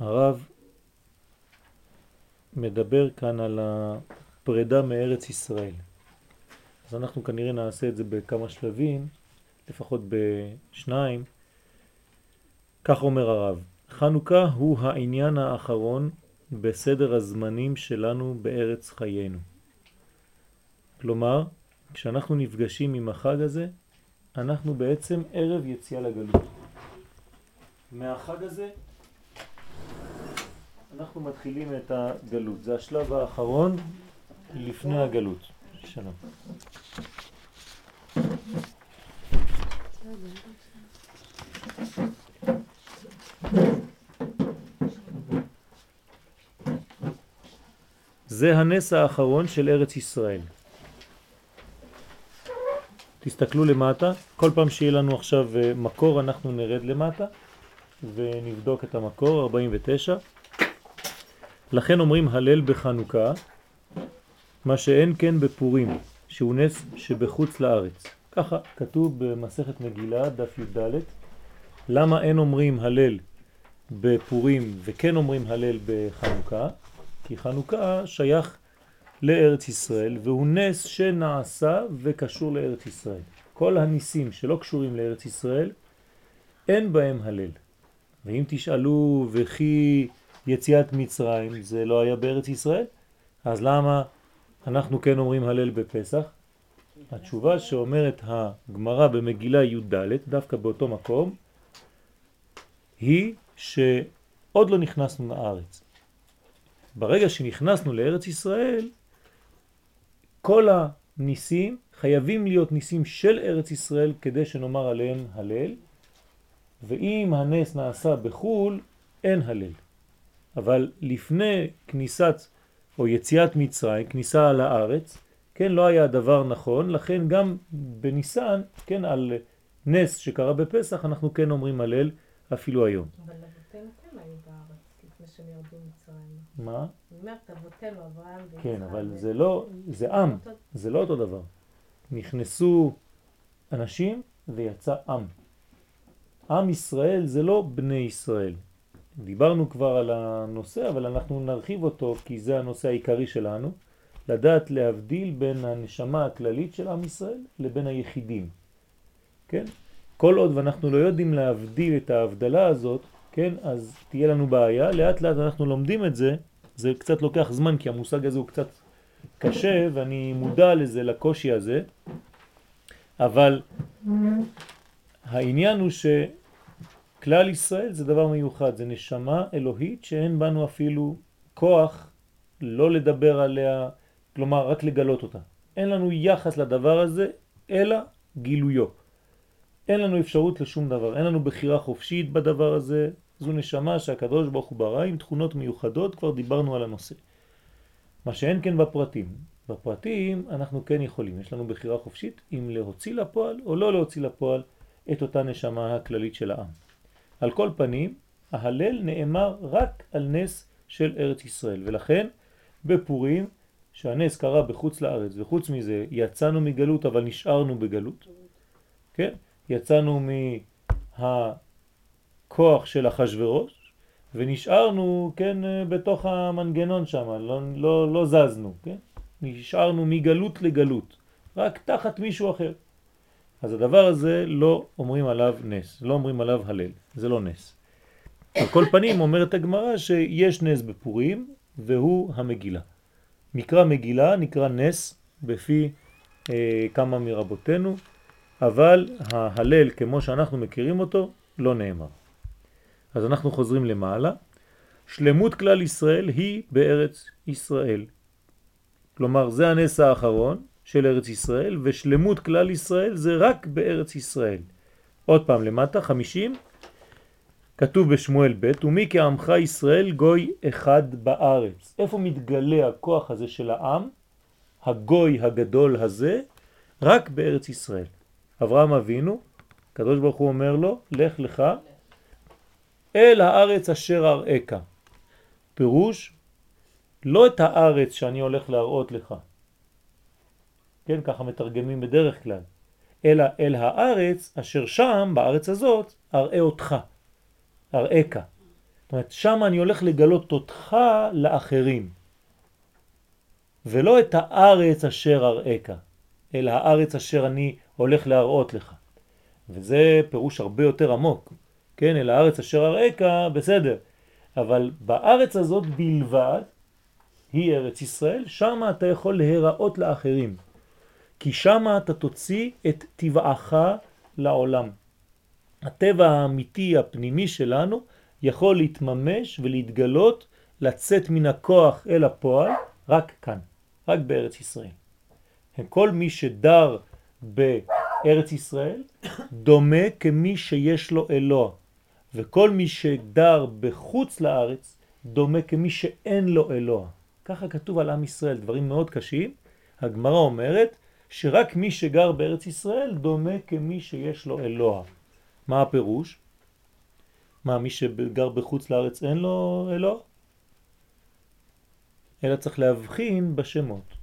הרב מדבר כאן על הפרידה מארץ ישראל. אז אנחנו כנראה נעשה את זה בכמה שלבים, לפחות בשניים. כך אומר הרב, חנוכה הוא העניין האחרון בסדר הזמנים שלנו בארץ חיינו. כלומר, כשאנחנו נפגשים עם החג הזה, אנחנו בעצם ערב יציאה לגלות. מהחג הזה אנחנו מתחילים את הגלות. זה השלב האחרון לפני הגלות. שלום. זה הנס האחרון של ארץ ישראל. תסתכלו למטה, כל פעם שיהיה לנו עכשיו אה, מקור אנחנו נרד למטה ונבדוק את המקור, 49. לכן אומרים הלל בחנוכה, מה שאין כן בפורים, שהוא נס שבחוץ לארץ. ככה כתוב במסכת מגילה, דף י"ד. למה אין אומרים הלל בפורים וכן אומרים הלל בחנוכה? כי חנוכה שייך לארץ ישראל והוא נס שנעשה וקשור לארץ ישראל. כל הניסים שלא קשורים לארץ ישראל אין בהם הלל. ואם תשאלו וכי יציאת מצרים זה לא היה בארץ ישראל, אז למה אנחנו כן אומרים הלל בפסח? התשובה שאומרת הגמרא במגילה י"ד, דווקא באותו מקום, היא שעוד לא נכנסנו לארץ. ברגע שנכנסנו לארץ ישראל, כל הניסים חייבים להיות ניסים של ארץ ישראל כדי שנאמר עליהם הלל, ואם הנס נעשה בחו"ל, אין הלל. אבל לפני כניסת או יציאת מצרים, כניסה לארץ, כן, לא היה דבר נכון, לכן גם בניסן, כן, על נס שקרה בפסח, אנחנו כן אומרים הלל אפילו היום. אבל אבותינו כן היו בארץ לפני שהם ירדו מצרים. מה? אני אומרת, אבותינו, אברהם ויצחק. כן, אבל זה לא, זה עם, זה לא אותו דבר. נכנסו אנשים ויצא עם. עם ישראל זה לא בני ישראל. דיברנו כבר על הנושא, אבל אנחנו נרחיב אותו כי זה הנושא העיקרי שלנו, לדעת להבדיל בין הנשמה הכללית של עם ישראל לבין היחידים. כן? כל עוד ואנחנו לא יודעים להבדיל את ההבדלה הזאת, כן, אז תהיה לנו בעיה. לאט לאט אנחנו לומדים את זה, זה קצת לוקח זמן כי המושג הזה הוא קצת קשה ואני מודע לזה, לקושי הזה, אבל העניין הוא שכלל ישראל זה דבר מיוחד, זה נשמה אלוהית שאין בנו אפילו כוח לא לדבר עליה, כלומר רק לגלות אותה. אין לנו יחס לדבר הזה, אלא גילויו. אין לנו אפשרות לשום דבר, אין לנו בחירה חופשית בדבר הזה, זו נשמה שהקדוש ברוך הוא ברא עם תכונות מיוחדות, כבר דיברנו על הנושא. מה שאין כן בפרטים. בפרטים אנחנו כן יכולים, יש לנו בחירה חופשית אם להוציא לפועל או לא להוציא לפועל את אותה נשמה הכללית של העם. על כל פנים, ההלל נאמר רק על נס של ארץ ישראל, ולכן בפורים, שהנס קרה בחוץ לארץ, וחוץ מזה יצאנו מגלות אבל נשארנו בגלות, כן? יצאנו מהכוח של אחשוורוש ונשארנו, כן, בתוך המנגנון שם, לא, לא, לא זזנו, כן? נשארנו מגלות לגלות, רק תחת מישהו אחר. אז הדבר הזה לא אומרים עליו נס, לא אומרים עליו הלל, זה לא נס. על כל פנים אומרת הגמרא שיש נס בפורים והוא המגילה. מקרא מגילה נקרא נס בפי אה, כמה מרבותינו, אבל ההלל כמו שאנחנו מכירים אותו לא נאמר. אז אנחנו חוזרים למעלה. שלמות כלל ישראל היא בארץ ישראל. כלומר זה הנס האחרון של ארץ ישראל ושלמות כלל ישראל זה רק בארץ ישראל. עוד פעם למטה, חמישים, כתוב בשמואל ב' ומי כעמך ישראל גוי אחד בארץ. איפה מתגלה הכוח הזה של העם, הגוי הגדול הזה? רק בארץ ישראל. אברהם אבינו, קדוש ברוך הוא אומר לו, לך לך אל הארץ אשר אראך. פירוש, לא את הארץ שאני הולך להראות לך. כן, ככה מתרגמים בדרך כלל. אלא אל הארץ אשר שם, בארץ הזאת, אראה אותך, אראך. זאת אומרת, שם אני הולך לגלות אותך לאחרים, ולא את הארץ אשר אראך, אלא הארץ אשר אני הולך להראות לך. וזה פירוש הרבה יותר עמוק, כן, אל הארץ אשר אראך, בסדר, אבל בארץ הזאת בלבד, היא ארץ ישראל, שם אתה יכול להיראות לאחרים, כי שם אתה תוציא את טבעך לעולם. הטבע האמיתי הפנימי שלנו יכול להתממש ולהתגלות, לצאת מן הכוח אל הפועל, רק כאן, רק בארץ ישראל. כל מי שדר בארץ ישראל דומה כמי שיש לו אלוה, וכל מי שדר בחוץ לארץ דומה כמי שאין לו אלוה. ככה כתוב על עם ישראל, דברים מאוד קשים. הגמרא אומרת שרק מי שגר בארץ ישראל דומה כמי שיש לו אלוה. מה הפירוש? מה, מי שגר בחוץ לארץ אין לו אלוה? אלא צריך להבחין בשמות.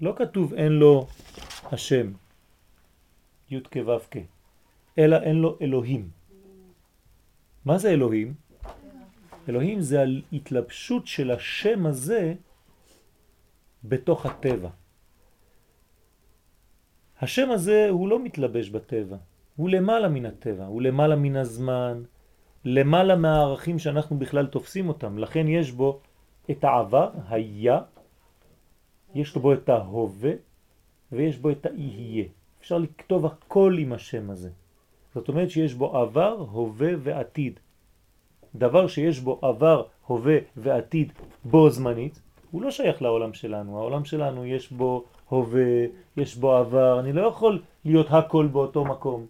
לא כתוב אין לו השם, י' כו' כ', אלא אין לו אלוהים. מה זה אלוהים? אלוהים זה ההתלבשות של השם הזה בתוך הטבע. השם הזה הוא לא מתלבש בטבע, הוא למעלה מן הטבע, הוא למעלה מן הזמן, למעלה מהערכים שאנחנו בכלל תופסים אותם. לכן יש בו את העבר, היה, יש בו את ההווה ויש בו את היהיה. אפשר לכתוב הכל עם השם הזה. זאת אומרת שיש בו עבר, הווה ועתיד. דבר שיש בו עבר, הווה ועתיד בו זמנית, הוא לא שייך לעולם שלנו. העולם שלנו יש בו הווה, יש בו עבר, אני לא יכול להיות הכל באותו מקום.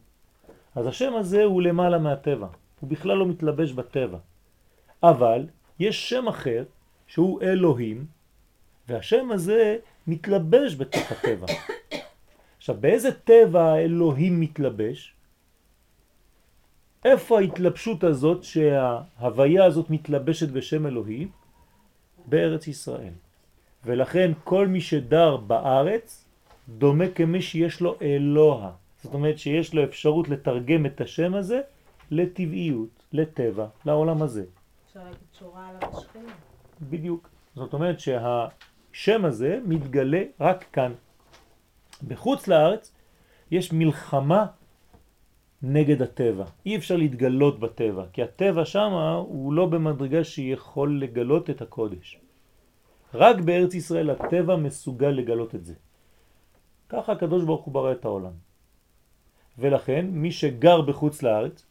אז השם הזה הוא למעלה מהטבע, הוא בכלל לא מתלבש בטבע. אבל יש שם אחר שהוא אלוהים, והשם הזה מתלבש בתוך הטבע. עכשיו, באיזה טבע האלוהים מתלבש? איפה ההתלבשות הזאת שההוויה הזאת מתלבשת בשם אלוהים? בארץ ישראל. ולכן כל מי שדר בארץ דומה כמי שיש לו אלוה. זאת אומרת שיש לו אפשרות לתרגם את השם הזה לטבעיות, לטבע, לעולם הזה. אפשר להגיד שורה עליו השכינה. בדיוק. זאת אומרת שהשם הזה מתגלה רק כאן. בחוץ לארץ יש מלחמה נגד הטבע. אי אפשר להתגלות בטבע, כי הטבע שם הוא לא במדרגה שיכול לגלות את הקודש. רק בארץ ישראל הטבע מסוגל לגלות את זה. ככה הקדוש ברוך הוא ברא את העולם. ולכן מי שגר בחוץ לארץ,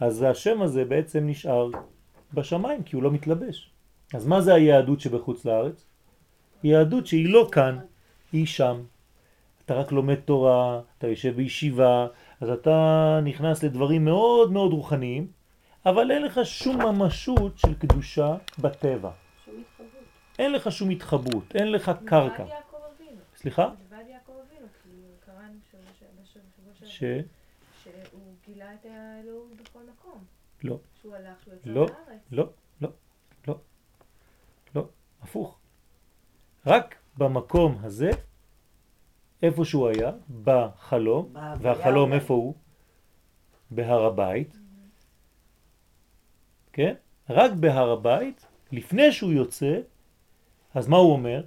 אז השם הזה בעצם נשאר בשמיים, כי הוא לא מתלבש. אז מה זה היהדות שבחוץ לארץ? יהדות שהיא לא כאן, היא שם. אתה רק לומד תורה, אתה יושב בישיבה, אז אתה נכנס לדברים מאוד מאוד רוחניים, אבל אין לך שום ממשות של קדושה בטבע. אין לך שום התחברות, אין לך קרקע. מלבד יעקב אבינו. סליחה? מלבד יעקב אבינו, כי קראנו ש- שהוא גילה את האלוהות בכל מקום. לא, שהוא הלך, שהוא יצא לא, לארץ. לא, לא, לא, לא, הפוך. רק במקום הזה, איפה שהוא היה, בחלום, והחלום. איפה הוא? בהר הבית, כן? רק בהר הבית, לפני שהוא יוצא, אז מה הוא אומר?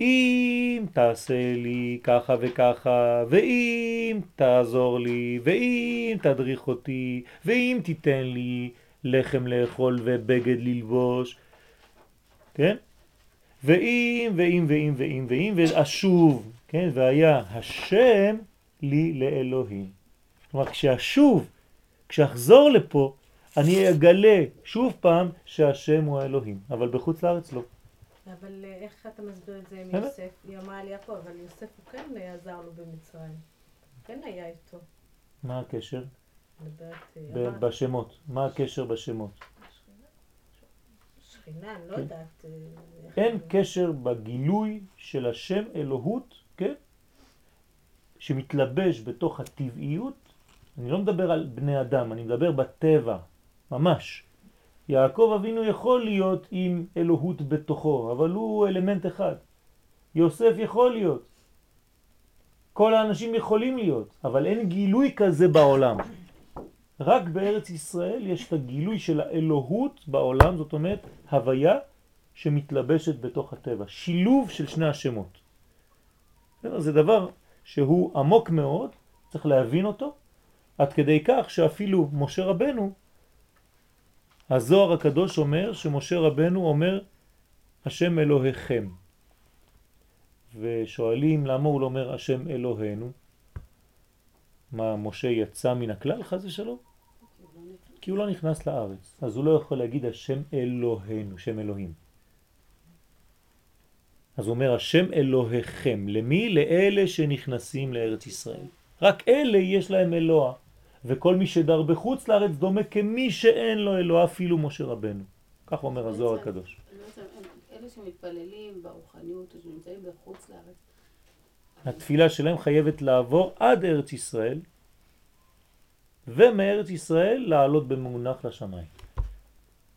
אם תעשה לי ככה וככה, ואם תעזור לי, ואם תדריך אותי, ואם תיתן לי לחם לאכול ובגד ללבוש, כן? ואם, ואם, ואם, ואם, ואם, ואשוב, כן? והיה השם לי לאלוהים. כלומר, כשאשוב, כשאחזור לפה, אני אגלה שוב פעם שהשם הוא האלוהים, אבל בחוץ לארץ לא. אבל אה, איך אתה מסביר את זה עם? יוסף? היא אמרה על יעקב, אבל יוסף הוא כן עזר לו במצרים. כן היה איתו. מה הקשר? אה, בשמות. מה הקשר בשמות? שכינה, אני לא כן. יודעת. אה, אין קשר בגילוי של השם אלוהות, כן? שמתלבש בתוך הטבעיות. אני לא מדבר על בני אדם, אני מדבר בטבע, ממש. יעקב אבינו יכול להיות עם אלוהות בתוכו, אבל הוא אלמנט אחד. יוסף יכול להיות. כל האנשים יכולים להיות, אבל אין גילוי כזה בעולם. רק בארץ ישראל יש את הגילוי של האלוהות בעולם, זאת אומרת הוויה שמתלבשת בתוך הטבע, שילוב של שני השמות. זה דבר שהוא עמוק מאוד, צריך להבין אותו, עד כדי כך שאפילו משה רבנו, הזוהר הקדוש אומר שמשה רבנו אומר השם אלוהיכם. ושואלים למה הוא לא אומר השם אלוהינו? מה, משה יצא מן הכלל חז ושלום? כי הוא לא נכנס לארץ, אז הוא לא יכול להגיד השם אלוהינו, שם אלוהים. אז הוא אומר השם אלוהיכם, למי? לאלה שנכנסים לארץ ישראל. רק אלה יש להם אלוה, וכל מי שדר בחוץ לארץ דומה כמי שאין לו אלוה, אפילו משה רבנו. כך אומר הזוהר הקדוש. אלה שמתפללים ברוחניות, שנמצאים בחוץ לארץ. התפילה שלהם חייבת לעבור עד ארץ ישראל, ומארץ ישראל לעלות במונח לשמיים.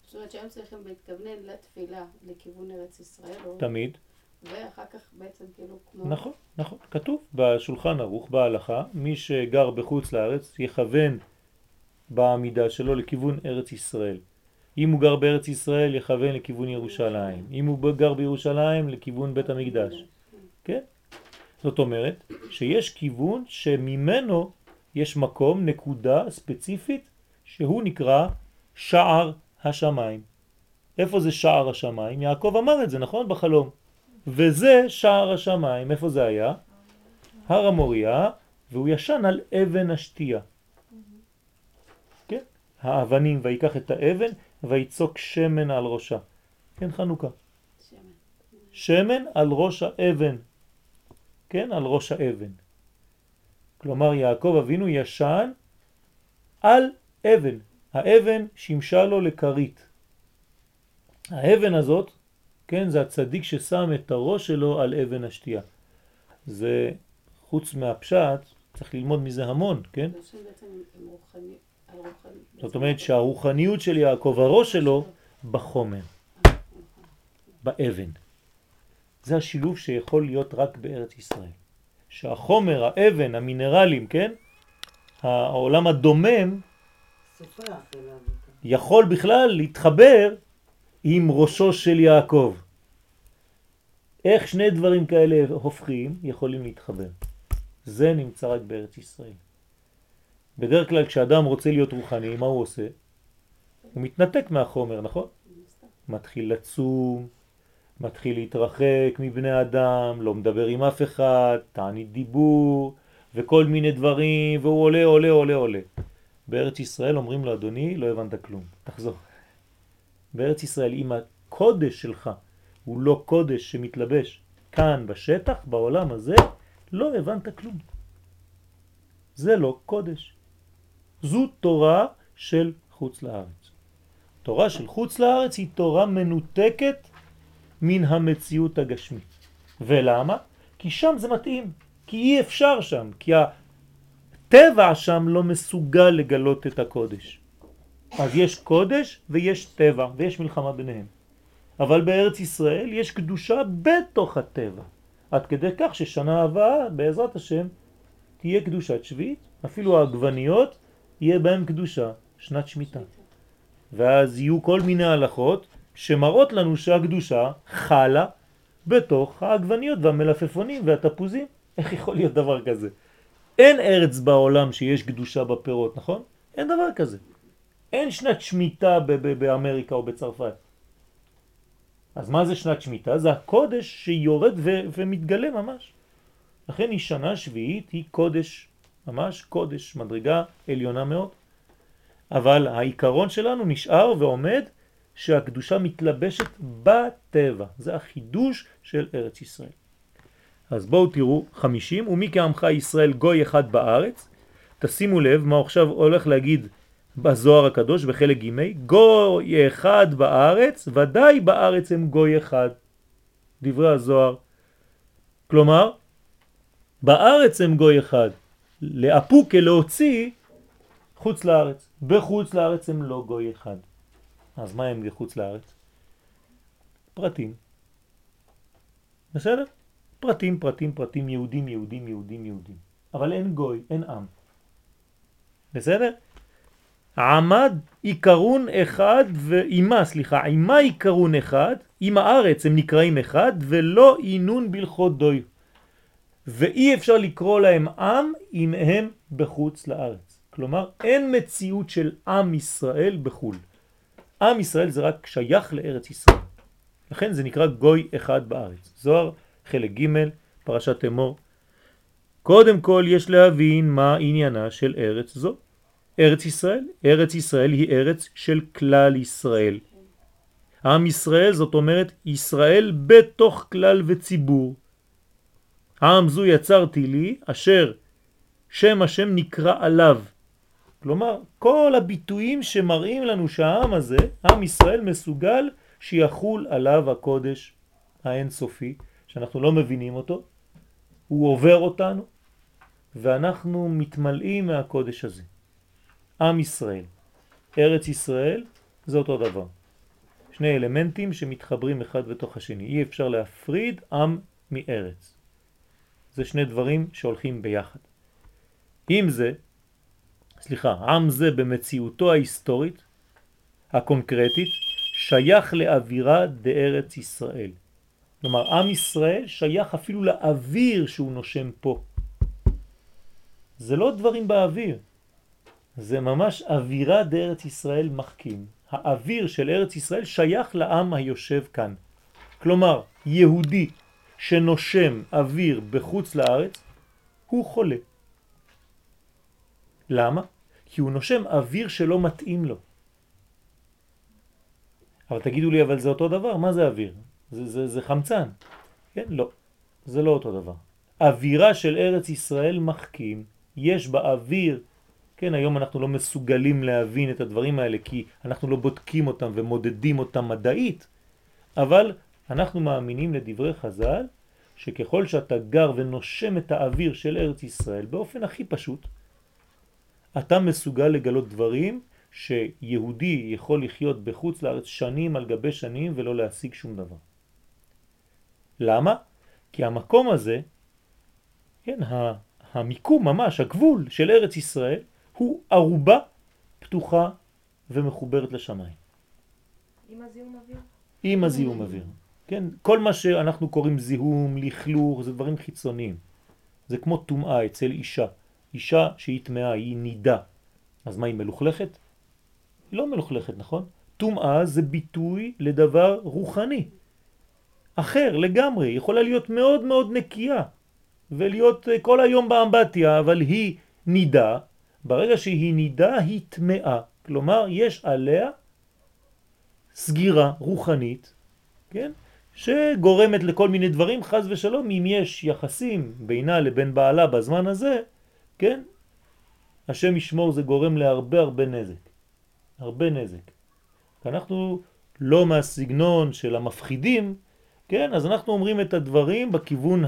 זאת אומרת שהם צריכים להתכוונן לתפילה לכיוון ארץ ישראל. תמיד. ואחר כך בעצם כאילו כמו... נכון, נכון. כתוב בשולחן ערוך, בהלכה, מי שגר בחוץ לארץ יכוון בעמידה שלו לכיוון ארץ ישראל. אם הוא גר בארץ ישראל יכוון לכיוון ירושלים. אם הוא גר בירושלים לכיוון בית המקדש. כן? זאת אומרת שיש כיוון שממנו יש מקום, נקודה ספציפית, שהוא נקרא שער השמיים. איפה זה שער השמיים? יעקב אמר את זה, נכון? בחלום. וזה שער השמיים. איפה זה היה? הר המוריה, והוא ישן על אבן השתייה. כן? האבנים, ויקח את האבן ויצוק שמן על ראשה. כן, חנוכה. שמן. שמן על ראש האבן. כן, על ראש האבן. כלומר, יעקב אבינו ישן על אבן. האבן שימשה לו לקרית. האבן הזאת כן, זה הצדיק ששם את הראש שלו על אבן השתייה. זה, חוץ מהפשט, צריך ללמוד מזה המון, כן? זאת אומרת שהרוחניות של יעקב, הראש שלו, בחומר, באבן. זה השילוב שיכול להיות רק בארץ ישראל. שהחומר, האבן, המינרלים, כן? העולם הדומם, יכול בכלל להתחבר עם ראשו של יעקב. איך שני דברים כאלה הופכים יכולים להתחבר? זה נמצא רק בארץ ישראל. בדרך כלל כשאדם רוצה להיות רוחני, מה הוא עושה? הוא מתנתק מהחומר, נכון? מתחיל לצום, מתחיל להתרחק מבני אדם, לא מדבר עם אף אחד, תענית דיבור וכל מיני דברים, והוא עולה, עולה, עולה, עולה. בארץ ישראל אומרים לו, אדוני, לא הבנת כלום, תחזור. בארץ ישראל, אם הקודש שלך הוא לא קודש שמתלבש כאן בשטח, בעולם הזה, לא הבנת כלום. זה לא קודש. זו תורה של חוץ לארץ. תורה של חוץ לארץ היא תורה מנותקת מן המציאות הגשמית. ולמה? כי שם זה מתאים, כי אי אפשר שם, כי הטבע שם לא מסוגל לגלות את הקודש. אז יש קודש ויש טבע, ויש מלחמה ביניהם. אבל בארץ ישראל יש קדושה בתוך הטבע, עד כדי כך ששנה הבאה, בעזרת השם, תהיה קדושת שביעית, אפילו העגבניות יהיה בהם קדושה, שנת שמיטה. ואז יהיו כל מיני הלכות שמראות לנו שהקדושה חלה בתוך העגבניות והמלפפונים והתפוזים. איך יכול להיות דבר כזה? אין ארץ בעולם שיש קדושה בפירות, נכון? אין דבר כזה. אין שנת שמיטה באמריקה או בצרפת. אז מה זה שנת שמיטה? זה הקודש שיורד ומתגלה ממש. לכן היא שנה שביעית, היא קודש, ממש קודש, מדרגה עליונה מאוד. אבל העיקרון שלנו נשאר ועומד שהקדושה מתלבשת בטבע. זה החידוש של ארץ ישראל. אז בואו תראו, חמישים, ומי כעמך ישראל גוי אחד בארץ, תשימו לב מה עכשיו הולך להגיד בזוהר הקדוש בחלק ג' גוי אחד בארץ, ודאי בארץ הם גוי אחד. דברי הזוהר. כלומר, בארץ הם גוי אחד. לאפוק להוציא חוץ לארץ. בחוץ לארץ הם לא גוי אחד. אז מה הם בחוץ לארץ? פרטים. בסדר? פרטים, פרטים, פרטים, יהודים, יהודים, יהודים, יהודים. אבל אין גוי, אין עם. בסדר? עמד עיקרון אחד ואימה, סליחה, אימה עיקרון אחד, עם הארץ הם נקראים אחד ולא עינון בלכות דוי. ואי אפשר לקרוא להם עם אם הם בחוץ לארץ. כלומר, אין מציאות של עם ישראל בחו"ל. עם ישראל זה רק שייך לארץ ישראל. לכן זה נקרא גוי אחד בארץ. זוהר, חלק ג', פרשת אמור. קודם כל יש להבין מה עניינה של ארץ זו. ארץ ישראל, ארץ ישראל היא ארץ של כלל ישראל. עם ישראל זאת אומרת ישראל בתוך כלל וציבור. עם זו יצרתי לי אשר שם השם נקרא עליו. כלומר, כל הביטויים שמראים לנו שהעם הזה, עם ישראל מסוגל שיחול עליו הקודש האינסופי, שאנחנו לא מבינים אותו, הוא עובר אותנו, ואנחנו מתמלאים מהקודש הזה. עם ישראל, ארץ ישראל, זה אותו דבר. שני אלמנטים שמתחברים אחד בתוך השני. אי אפשר להפריד עם מארץ. זה שני דברים שהולכים ביחד. עם זה, סליחה, עם זה במציאותו ההיסטורית, הקונקרטית, שייך לאווירה דארץ ישראל. כלומר, עם ישראל שייך אפילו לאוויר שהוא נושם פה. זה לא דברים באוויר, זה ממש אווירה דארץ ישראל מחכים. האוויר של ארץ ישראל שייך לעם היושב כאן. כלומר, יהודי שנושם אוויר בחוץ לארץ, הוא חולה. למה? כי הוא נושם אוויר שלא מתאים לו. אבל תגידו לי, אבל זה אותו דבר, מה זה אוויר? זה, זה, זה חמצן. כן? לא, זה לא אותו דבר. אווירה של ארץ ישראל מחכים, יש באוויר, כן, היום אנחנו לא מסוגלים להבין את הדברים האלה כי אנחנו לא בודקים אותם ומודדים אותם מדעית, אבל אנחנו מאמינים לדברי חז"ל שככל שאתה גר ונושם את האוויר של ארץ ישראל באופן הכי פשוט, אתה מסוגל לגלות דברים שיהודי יכול לחיות בחוץ לארץ שנים על גבי שנים ולא להשיג שום דבר. למה? כי המקום הזה, כן, המיקום ממש, הגבול של ארץ ישראל, הוא ערובה פתוחה ומחוברת לשמיים. עם הזיהום אוויר? עם הזיהום אוויר. כן, כל מה שאנחנו קוראים זיהום, לכלוך, זה דברים חיצוניים. זה כמו טומאה אצל אישה. אישה שהיא טמאה, היא נידה. אז מה, היא מלוכלכת? היא לא מלוכלכת, נכון? טומאה זה ביטוי לדבר רוחני. אחר לגמרי, יכולה להיות מאוד מאוד נקייה ולהיות אה, כל היום באמבטיה, אבל היא נידה. ברגע שהיא נידה היא טמאה. כלומר, יש עליה סגירה רוחנית, כן? שגורמת לכל מיני דברים, חז ושלום, אם יש יחסים בינה לבין בעלה בזמן הזה, כן? השם ישמור זה גורם להרבה הרבה נזק. הרבה נזק. אנחנו לא מהסגנון של המפחידים, כן? אז אנחנו אומרים את הדברים בכיוון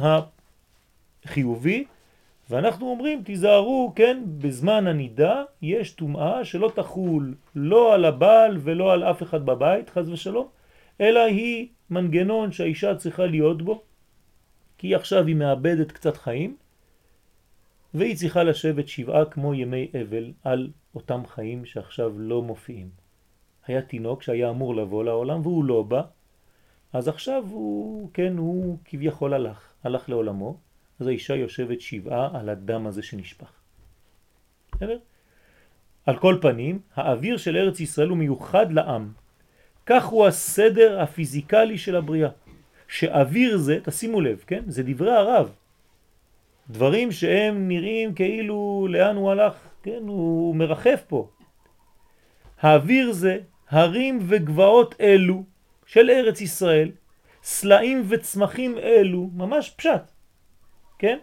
החיובי, ואנחנו אומרים, תיזהרו, כן, בזמן הנידה יש טומאה שלא תחול לא על הבעל ולא על אף אחד בבית, חז ושלום, אלא היא מנגנון שהאישה צריכה להיות בו, כי עכשיו היא מאבדת קצת חיים, והיא צריכה לשבת שבעה כמו ימי אבל על אותם חיים שעכשיו לא מופיעים. היה תינוק שהיה אמור לבוא לעולם והוא לא בא, אז עכשיו הוא, כן, הוא כביכול הלך, הלך לעולמו, אז האישה יושבת שבעה על הדם הזה שנשפך. בסדר? על כל פנים, האוויר של ארץ ישראל הוא מיוחד לעם. כך הוא הסדר הפיזיקלי של הבריאה. שאוויר זה, תשימו לב, כן? זה דברי הרב. דברים שהם נראים כאילו לאן הוא הלך, כן? הוא מרחף פה. האוויר זה הרים וגבעות אלו של ארץ ישראל, סלעים וצמחים אלו, ממש פשט, כן?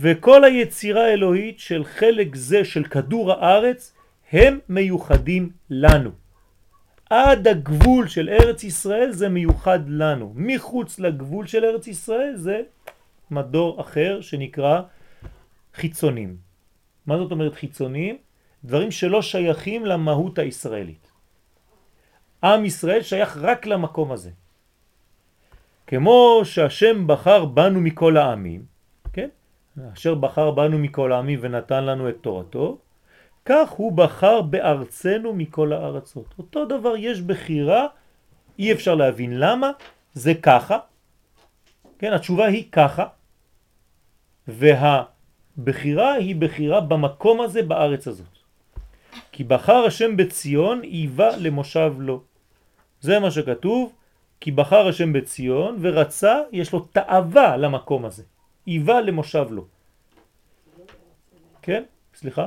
וכל היצירה האלוהית של חלק זה של כדור הארץ הם מיוחדים לנו. עד הגבול של ארץ ישראל זה מיוחד לנו. מחוץ לגבול של ארץ ישראל זה מדור אחר שנקרא חיצונים. מה זאת אומרת חיצונים? דברים שלא שייכים למהות הישראלית. עם ישראל שייך רק למקום הזה. כמו שהשם בחר בנו מכל העמים, כן? אשר בחר בנו מכל העמים ונתן לנו את תורתו, כך הוא בחר בארצנו מכל הארצות. אותו דבר יש בחירה, אי אפשר להבין למה, זה ככה, כן, התשובה היא ככה, והבחירה היא בחירה במקום הזה, בארץ הזאת. כי בחר השם בציון, איבה למושב לו. זה מה שכתוב, כי בחר השם בציון ורצה, יש לו תאווה למקום הזה. איבה למושב לו. כן? סליחה?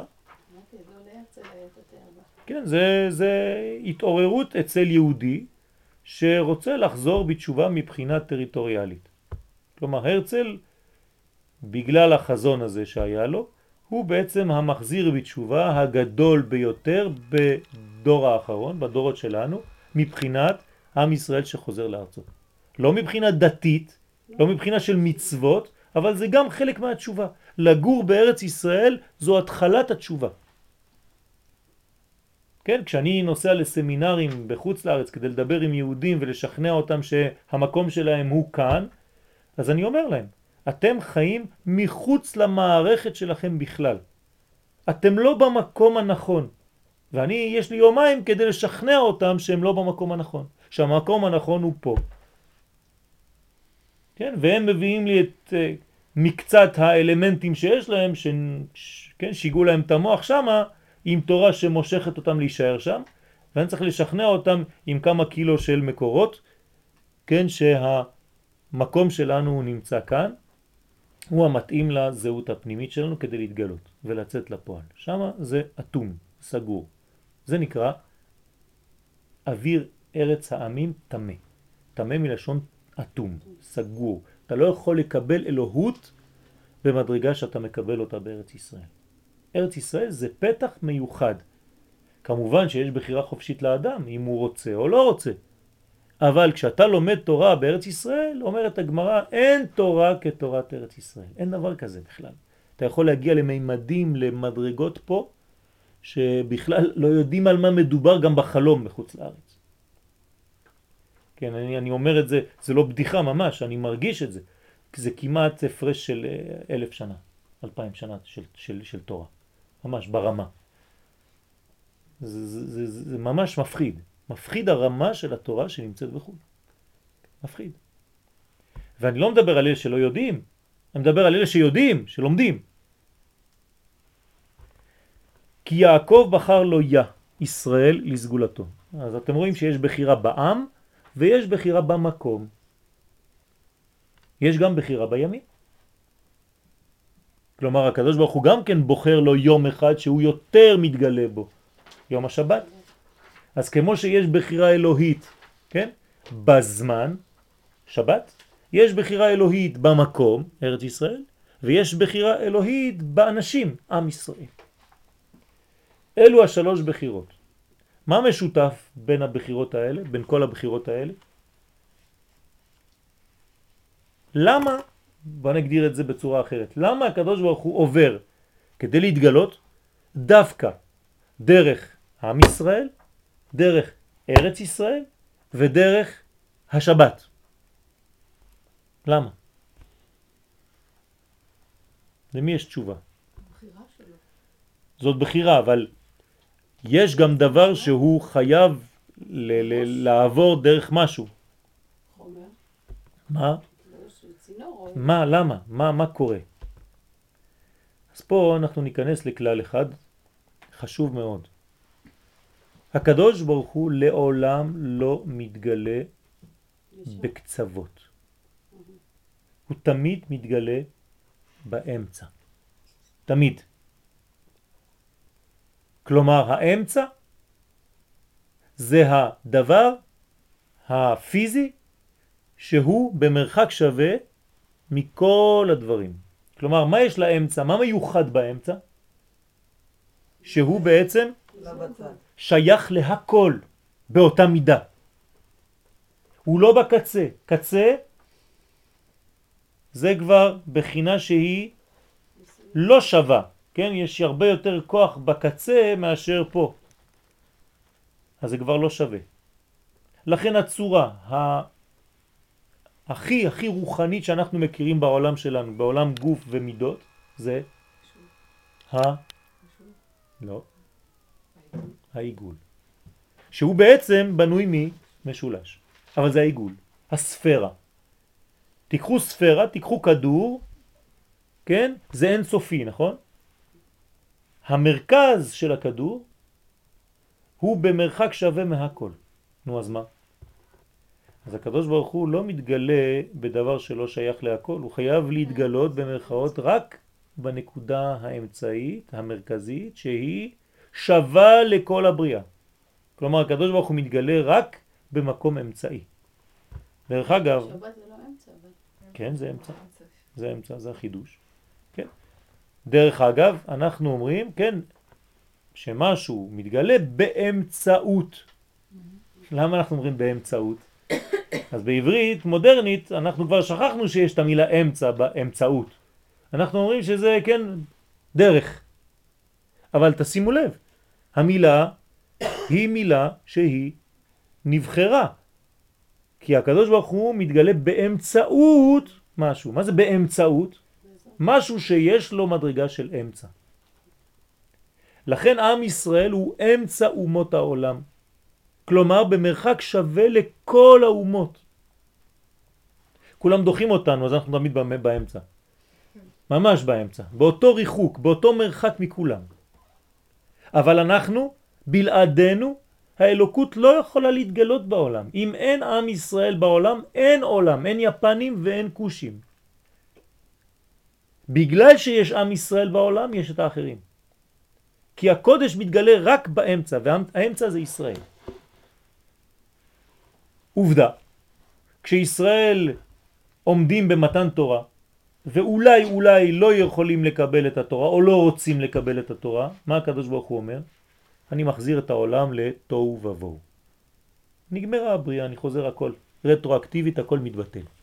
התאווה. כן, זה, זה התעוררות אצל יהודי שרוצה לחזור בתשובה מבחינה טריטוריאלית. כלומר, הרצל, בגלל החזון הזה שהיה לו, הוא בעצם המחזיר בתשובה הגדול ביותר בדור האחרון, בדורות שלנו, מבחינת עם ישראל שחוזר לארצו. לא מבחינה דתית, לא מבחינה של מצוות, אבל זה גם חלק מהתשובה. לגור בארץ ישראל זו התחלת התשובה. כן, כשאני נוסע לסמינרים בחוץ לארץ כדי לדבר עם יהודים ולשכנע אותם שהמקום שלהם הוא כאן, אז אני אומר להם, אתם חיים מחוץ למערכת שלכם בכלל. אתם לא במקום הנכון. ואני, יש לי יומיים כדי לשכנע אותם שהם לא במקום הנכון. שהמקום הנכון הוא פה. כן, והם מביאים לי את uh, מקצת האלמנטים שיש להם, ש, כן, שיגעו להם את המוח שמה, עם תורה שמושכת אותם להישאר שם, ואני צריך לשכנע אותם עם כמה קילו של מקורות, כן, שהמקום שלנו נמצא כאן, הוא המתאים לזהות הפנימית שלנו כדי להתגלות ולצאת לפועל. שמה זה אטום, סגור. זה נקרא אוויר ארץ העמים תמה. תמה מלשון אטום, סגור. אתה לא יכול לקבל אלוהות במדרגה שאתה מקבל אותה בארץ ישראל. ארץ ישראל זה פתח מיוחד. כמובן שיש בחירה חופשית לאדם, אם הוא רוצה או לא רוצה. אבל כשאתה לומד תורה בארץ ישראל, אומרת הגמרא, אין תורה כתורת ארץ ישראל. אין דבר כזה בכלל. אתה יכול להגיע למימדים, למדרגות פה, שבכלל לא יודעים על מה מדובר גם בחלום בחוץ לארץ. כן, אני, אני אומר את זה, זה לא בדיחה ממש, אני מרגיש את זה. זה כמעט הפרש של אה, אלף שנה, אלפיים שנה של, של, של תורה. ממש ברמה. זה, זה, זה, זה ממש מפחיד. מפחיד הרמה של התורה שנמצאת בחו"ל. מפחיד. ואני לא מדבר על אלה שלא יודעים, אני מדבר על אלה שיודעים, שלומדים. כי יעקב בחר לו יא, ישראל לסגולתו. אז אתם רואים שיש בחירה בעם ויש בחירה במקום. יש גם בחירה בימים. כלומר הקדוש ברוך הוא גם כן בוחר לו יום אחד שהוא יותר מתגלה בו, יום השבת. אז כמו שיש בחירה אלוהית, כן? בזמן, שבת, יש בחירה אלוהית במקום, ארץ ישראל, ויש בחירה אלוהית באנשים, עם ישראל. אלו השלוש בחירות. מה משותף בין הבחירות האלה, בין כל הבחירות האלה? למה בוא נגדיר את זה בצורה אחרת. למה הקדוש ברוך הוא עובר כדי להתגלות דווקא דרך עם ישראל, דרך ארץ ישראל ודרך השבת? למה? למי יש תשובה? הבחירה שלו. זאת בחירה, אבל יש גם דבר שהוא חייב לעבור דרך משהו. חומר. מה? מה, למה? מה, מה קורה? אז פה אנחנו ניכנס לכלל אחד חשוב מאוד. הקדוש ברוך הוא לעולם לא מתגלה בקצוות. הוא תמיד מתגלה באמצע. תמיד. כלומר האמצע זה הדבר הפיזי שהוא במרחק שווה מכל הדברים. כלומר, מה יש לאמצע? מה מיוחד באמצע? שהוא בעצם שייך להכל באותה מידה. הוא לא בקצה. קצה זה כבר בחינה שהיא לא שווה, כן? יש הרבה יותר כוח בקצה מאשר פה. אז זה כבר לא שווה. לכן הצורה, הכי הכי רוחנית שאנחנו מכירים בעולם שלנו, בעולם גוף ומידות, זה ה... לא, העיגול. שהוא בעצם בנוי ממשולש, אבל זה העיגול, הספירה. תיקחו ספירה, תיקחו כדור, כן? זה אין סופי, נכון? המרכז של הכדור הוא במרחק שווה מהכל. נו, אז מה? אז הקדוש ברוך הוא לא מתגלה בדבר שלא שייך להכל, הוא חייב להתגלות במרכאות רק בנקודה האמצעית, המרכזית, שהיא שווה לכל הבריאה. כלומר, הקדוש ברוך הוא מתגלה רק במקום אמצעי. דרך אגב... שבת זה לא אמצע. כן, זה אמצע. זה אמצע, זה החידוש. דרך אגב, אנחנו אומרים, כן, שמשהו מתגלה באמצעות. למה אנחנו אומרים באמצעות? אז בעברית מודרנית אנחנו כבר שכחנו שיש את המילה אמצע באמצעות. אנחנו אומרים שזה, כן, דרך. אבל תשימו לב, המילה היא מילה שהיא נבחרה. כי הקדוש ברוך הוא מתגלה באמצעות משהו. מה זה באמצעות? משהו שיש לו מדרגה של אמצע. לכן עם ישראל הוא אמצע אומות העולם. כלומר במרחק שווה לכל האומות. כולם דוחים אותנו, אז אנחנו תמיד באמצע. ממש באמצע, באותו ריחוק, באותו מרחק מכולם. אבל אנחנו, בלעדינו, האלוקות לא יכולה להתגלות בעולם. אם אין עם ישראל בעולם, אין עולם, אין יפנים ואין כושים. בגלל שיש עם ישראל בעולם, יש את האחרים. כי הקודש מתגלה רק באמצע, והאמצע זה ישראל. עובדה, כשישראל עומדים במתן תורה, ואולי אולי לא יכולים לקבל את התורה, או לא רוצים לקבל את התורה, מה הקדוש ברוך הוא אומר? אני מחזיר את העולם לתוהו ובוהו. נגמרה הבריאה, אני חוזר הכל. רטרואקטיבית הכל מתבטל.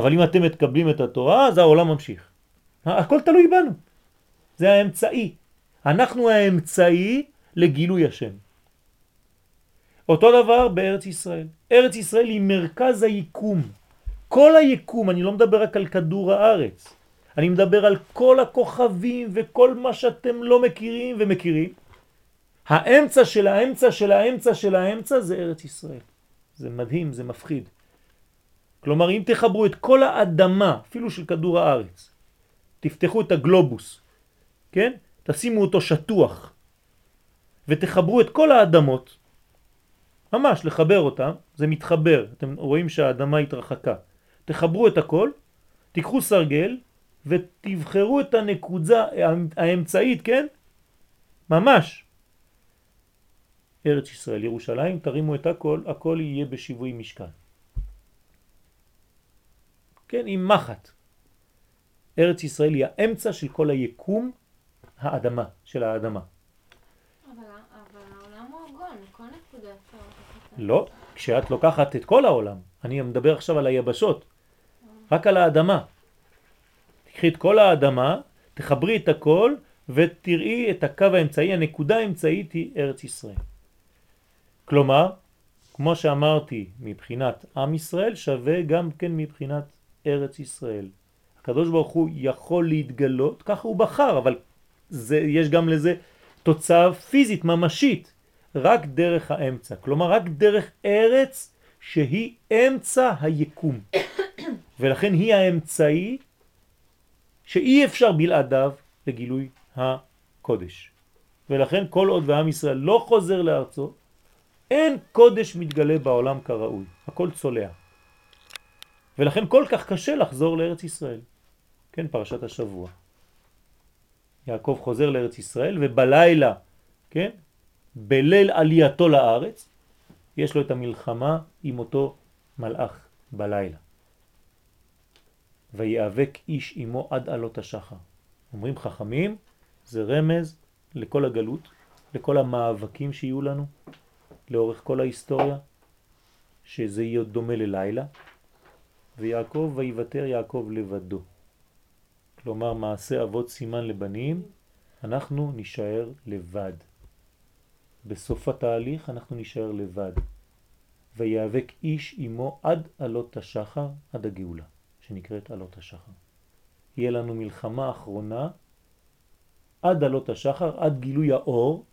אבל אם אתם מתקבלים את התורה, אז העולם ממשיך. הכל תלוי בנו. זה האמצעי. אנחנו האמצעי לגילוי השם. אותו דבר בארץ ישראל. ארץ ישראל היא מרכז היקום. כל היקום, אני לא מדבר רק על כדור הארץ. אני מדבר על כל הכוכבים וכל מה שאתם לא מכירים ומכירים. האמצע של האמצע של האמצע של האמצע זה ארץ ישראל. זה מדהים, זה מפחיד. כלומר, אם תחברו את כל האדמה, אפילו של כדור הארץ, תפתחו את הגלובוס, כן? תשימו אותו שטוח, ותחברו את כל האדמות, ממש לחבר אותם, זה מתחבר, אתם רואים שהאדמה התרחקה. תחברו את הכל, תיקחו סרגל ותבחרו את הנקודה האמצעית, כן? ממש. ארץ ישראל, ירושלים, תרימו את הכל, הכל יהיה בשיווי משקל. כן, עם מחט. ארץ ישראל היא האמצע של כל היקום האדמה, של האדמה. אבל, אבל העולם הוא עגול, כל לקחת. לא, כשאת לוקחת את כל העולם, אני מדבר עכשיו על היבשות, רק על האדמה. תקחי את כל האדמה, תחברי את הכל ותראי את הקו האמצעי, הנקודה האמצעית היא ארץ ישראל. כלומר, כמו שאמרתי, מבחינת עם ישראל שווה גם כן מבחינת ארץ ישראל. הקדוש ברוך הוא יכול להתגלות, ככה הוא בחר, אבל זה, יש גם לזה תוצאה פיזית, ממשית, רק דרך האמצע. כלומר, רק דרך ארץ שהיא אמצע היקום. ולכן היא האמצעי שאי אפשר בלעדיו לגילוי הקודש. ולכן כל עוד ועם ישראל לא חוזר לארצו, אין קודש מתגלה בעולם כראוי, הכל צולע. ולכן כל כך קשה לחזור לארץ ישראל. כן, פרשת השבוע. יעקב חוזר לארץ ישראל ובלילה, כן, בליל עלייתו לארץ, יש לו את המלחמה עם אותו מלאך בלילה. ויאבק איש עמו עד עלות השחר. אומרים חכמים, זה רמז לכל הגלות, לכל המאבקים שיהיו לנו לאורך כל ההיסטוריה, שזה יהיה דומה ללילה, ויעקב ויוותר יעקב לבדו. כלומר מעשה אבות סימן לבנים, אנחנו נשאר לבד. בסוף התהליך אנחנו נשאר לבד. ויאבק איש עמו עד עלות השחר, עד הגאולה, שנקראת עלות השחר. יהיה לנו מלחמה אחרונה עד עלות השחר, עד גילוי האור,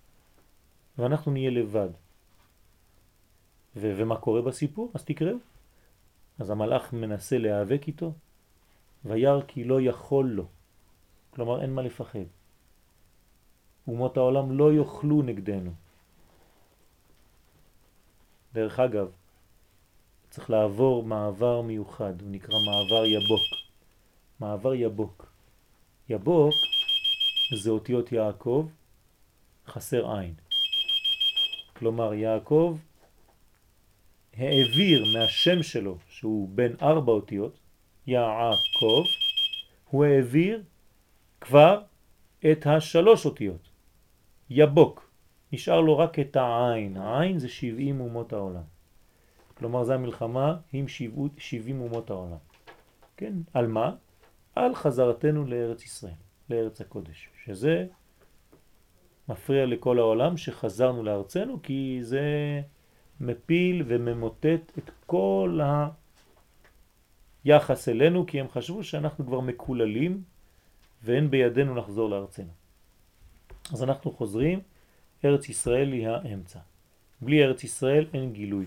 ואנחנו נהיה לבד. ומה קורה בסיפור? אז תקראו. אז המלאך מנסה להיאבק איתו, וירא כי לא יכול לו. כלומר, אין מה לפחד. אומות העולם לא יוכלו נגדנו. דרך אגב, צריך לעבור מעבר מיוחד, הוא נקרא מעבר יבוק. מעבר יבוק. יבוק זה אותיות יעקב, חסר עין. כלומר, יעקב העביר מהשם שלו, שהוא בין ארבע אותיות, יעקב, הוא העביר כבר את השלוש אותיות, יבוק. נשאר לו רק את העין, העין זה 70 אומות העולם. כלומר, זו המלחמה עם 70 אומות העולם. כן, על מה? על חזרתנו לארץ ישראל, לארץ הקודש, שזה מפריע לכל העולם שחזרנו לארצנו, כי זה מפיל וממוטט את כל היחס אלינו, כי הם חשבו שאנחנו כבר מקוללים ואין בידינו לחזור לארצנו. אז אנחנו חוזרים, ארץ ישראל היא האמצע. בלי ארץ ישראל אין גילוי.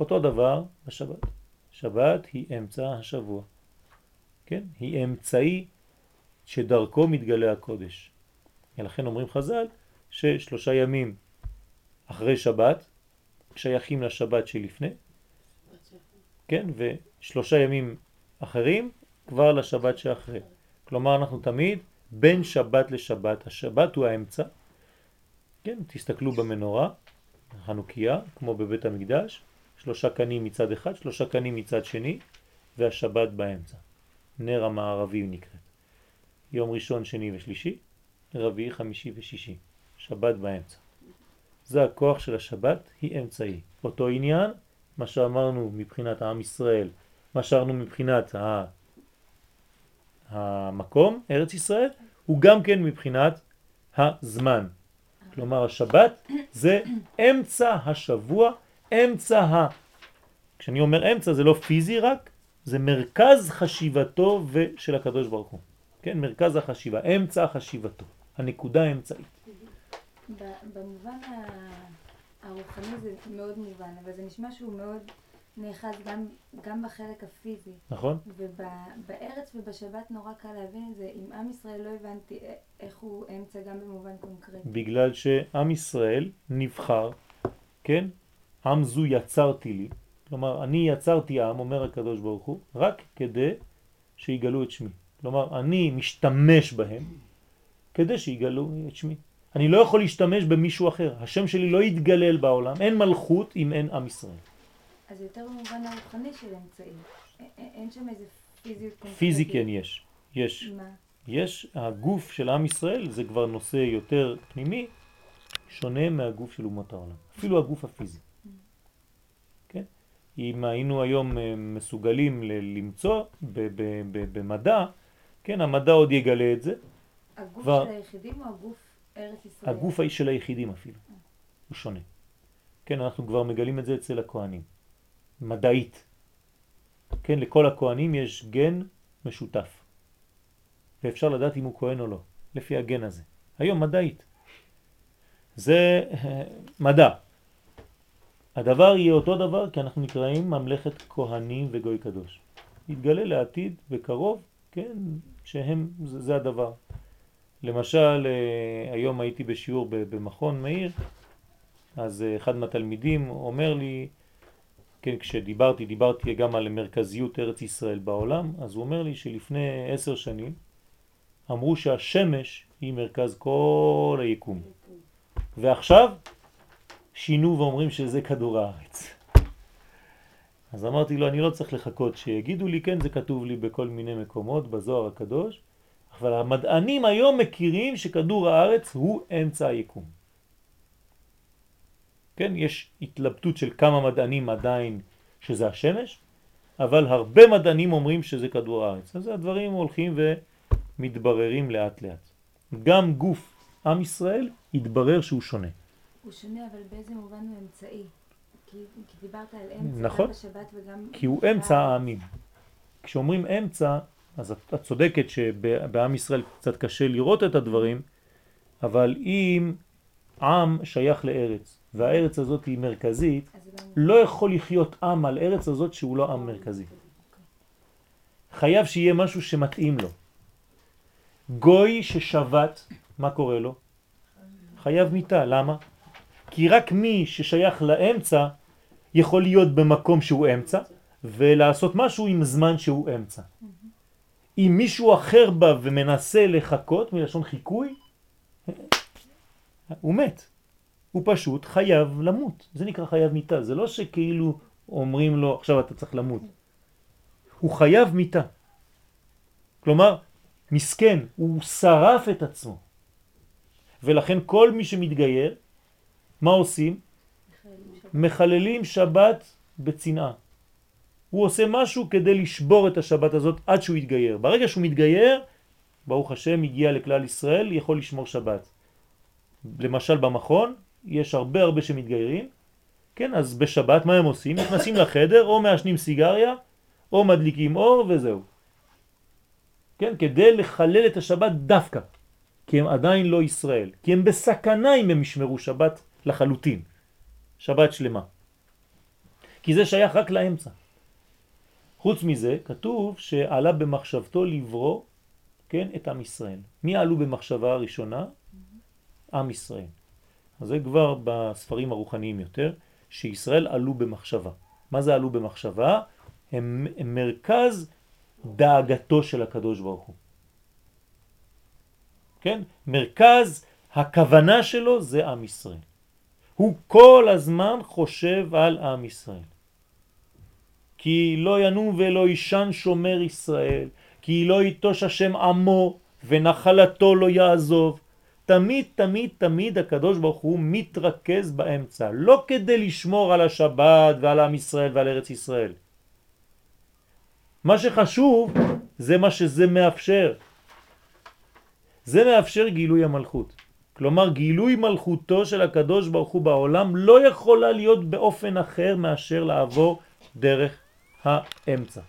אותו דבר בשבת. שבת היא אמצע השבוע. כן? היא אמצעי שדרכו מתגלה הקודש. ולכן אומרים חז"ל ששלושה ימים אחרי שבת שייכים לשבת שלפני, כן? ושלושה ימים אחרים כבר לשבת שאחרי. כלומר אנחנו תמיד בין שבת לשבת. השבת הוא האמצע. כן, תסתכלו במנורה, חנוכיה, כמו בבית המקדש, שלושה קנים מצד אחד, שלושה קנים מצד שני, והשבת באמצע. נר המערבי נקראת. יום ראשון, שני ושלישי, רביעי, חמישי ושישי. שבת באמצע. זה הכוח של השבת, היא אמצעי. אותו עניין, מה שאמרנו מבחינת העם ישראל, מה שאמרנו מבחינת ה... המקום, ארץ ישראל, הוא גם כן מבחינת הזמן. כלומר השבת זה אמצע השבוע, אמצע ה... כשאני אומר אמצע זה לא פיזי רק, זה מרכז חשיבתו של הקדוש ברוך הוא. כן, מרכז החשיבה, אמצע חשיבתו, הנקודה האמצעית. במובן הרוחני זה מאוד מובן, אבל זה נשמע שהוא מאוד נאחז גם, גם בחלק הפיזי. נכון. ובארץ ובשבת נורא קל להבין את זה. עם עם ישראל לא הבנתי איך הוא אמצע גם במובן קונקרטי. בגלל שעם ישראל נבחר, כן? עם זו יצרתי לי. כלומר, אני יצרתי עם, אומר הקדוש ברוך הוא, רק כדי שיגלו את שמי. כלומר, אני משתמש בהם כדי שיגלו את שמי. אני לא יכול להשתמש במישהו אחר. השם שלי לא יתגלל בעולם. אין מלכות אם אין עם ישראל. אז יותר במובן הרוחני של אמצעים. אין שם איזה פיזיות קונקרטית. פיזי כן יש. יש. מה? יש, הגוף של עם ישראל זה כבר נושא יותר פנימי, שונה מהגוף של אומות העולם. אפילו הגוף הפיזי. כן? אם היינו היום אה, מסוגלים למצוא במדע, כן, המדע עוד יגלה את זה. הגוף כבר... של היחידים או הגוף הגוף של היחידים אפילו. הוא שונה. כן, אנחנו כבר מגלים את זה אצל הכהנים. מדעית. כן, לכל הכהנים יש גן משותף. ואפשר לדעת אם הוא כהן או לא, לפי הגן הזה. היום מדעית. זה אה, מדע. הדבר יהיה אותו דבר כי אנחנו נקראים ממלכת כהנים וגוי קדוש. יתגלה לעתיד בקרוב, כן, שהם, זה, זה הדבר. למשל, אה, היום הייתי בשיעור במכון מאיר, אז אה, אחד מהתלמידים אומר לי, כן, כשדיברתי, דיברתי גם על מרכזיות ארץ ישראל בעולם, אז הוא אומר לי שלפני עשר שנים אמרו שהשמש היא מרכז כל היקום. ועכשיו שינו ואומרים שזה כדור הארץ. אז אמרתי לו, אני לא צריך לחכות שיגידו לי, כן, זה כתוב לי בכל מיני מקומות, בזוהר הקדוש, אבל המדענים היום מכירים שכדור הארץ הוא אמצע היקום. כן, יש התלבטות של כמה מדענים עדיין שזה השמש, אבל הרבה מדענים אומרים שזה כדור הארץ. אז הדברים הולכים ומתבררים לאט לאט. גם גוף עם ישראל התברר שהוא שונה. הוא שונה, אבל באיזה מובן הוא אמצעי? כי, כי דיברת על אמצע, נכון, גם בשבת וגם... כי הוא אמצע העמים. כשאומרים אמצע, אז את צודקת שבעם ישראל קצת קשה לראות את הדברים, אבל אם עם שייך לארץ, והארץ הזאת היא מרכזית, גם... לא יכול לחיות עם על ארץ הזאת שהוא לא עם מרכזי. חייב שיהיה משהו שמתאים לו. גוי ששבת, מה קורה לו? חייב מיטה, למה? כי רק מי ששייך לאמצע יכול להיות במקום שהוא אמצע ולעשות משהו עם זמן שהוא אמצע. אם מישהו אחר בא ומנסה לחכות מלשון חיקוי, הוא מת. הוא פשוט חייב למות. זה נקרא חייב מיטה. זה לא שכאילו אומרים לו עכשיו אתה צריך למות. הוא חייב מיטה. כלומר, מסכן, הוא שרף את עצמו. ולכן כל מי שמתגייר, מה עושים? מחללים שבת בצנעה. הוא עושה משהו כדי לשבור את השבת הזאת עד שהוא יתגייר. ברגע שהוא מתגייר, ברוך השם הגיע לכלל ישראל, יכול לשמור שבת. למשל במכון, יש הרבה הרבה שמתגיירים, כן, אז בשבת מה הם עושים? נכנסים לחדר, או מעשנים סיגריה, או מדליקים אור וזהו. כן, כדי לחלל את השבת דווקא, כי הם עדיין לא ישראל, כי הם בסכנה אם הם ישמרו שבת לחלוטין, שבת שלמה. כי זה שייך רק לאמצע. חוץ מזה, כתוב שעלה במחשבתו לברוא, כן, את עם ישראל. מי עלו במחשבה הראשונה? עם ישראל. אז זה כבר בספרים הרוחניים יותר, שישראל עלו במחשבה. מה זה עלו במחשבה? הם, הם מרכז דאגתו של הקדוש ברוך הוא. כן? מרכז הכוונה שלו זה עם ישראל. הוא כל הזמן חושב על עם ישראל. כי לא ינום ולא ישן שומר ישראל, כי לא יתוש השם עמו ונחלתו לא יעזוב. תמיד תמיד תמיד הקדוש ברוך הוא מתרכז באמצע, לא כדי לשמור על השבת ועל עם ישראל ועל ארץ ישראל. מה שחשוב זה מה שזה מאפשר. זה מאפשר גילוי המלכות. כלומר גילוי מלכותו של הקדוש ברוך הוא בעולם לא יכולה להיות באופן אחר מאשר לעבור דרך האמצע.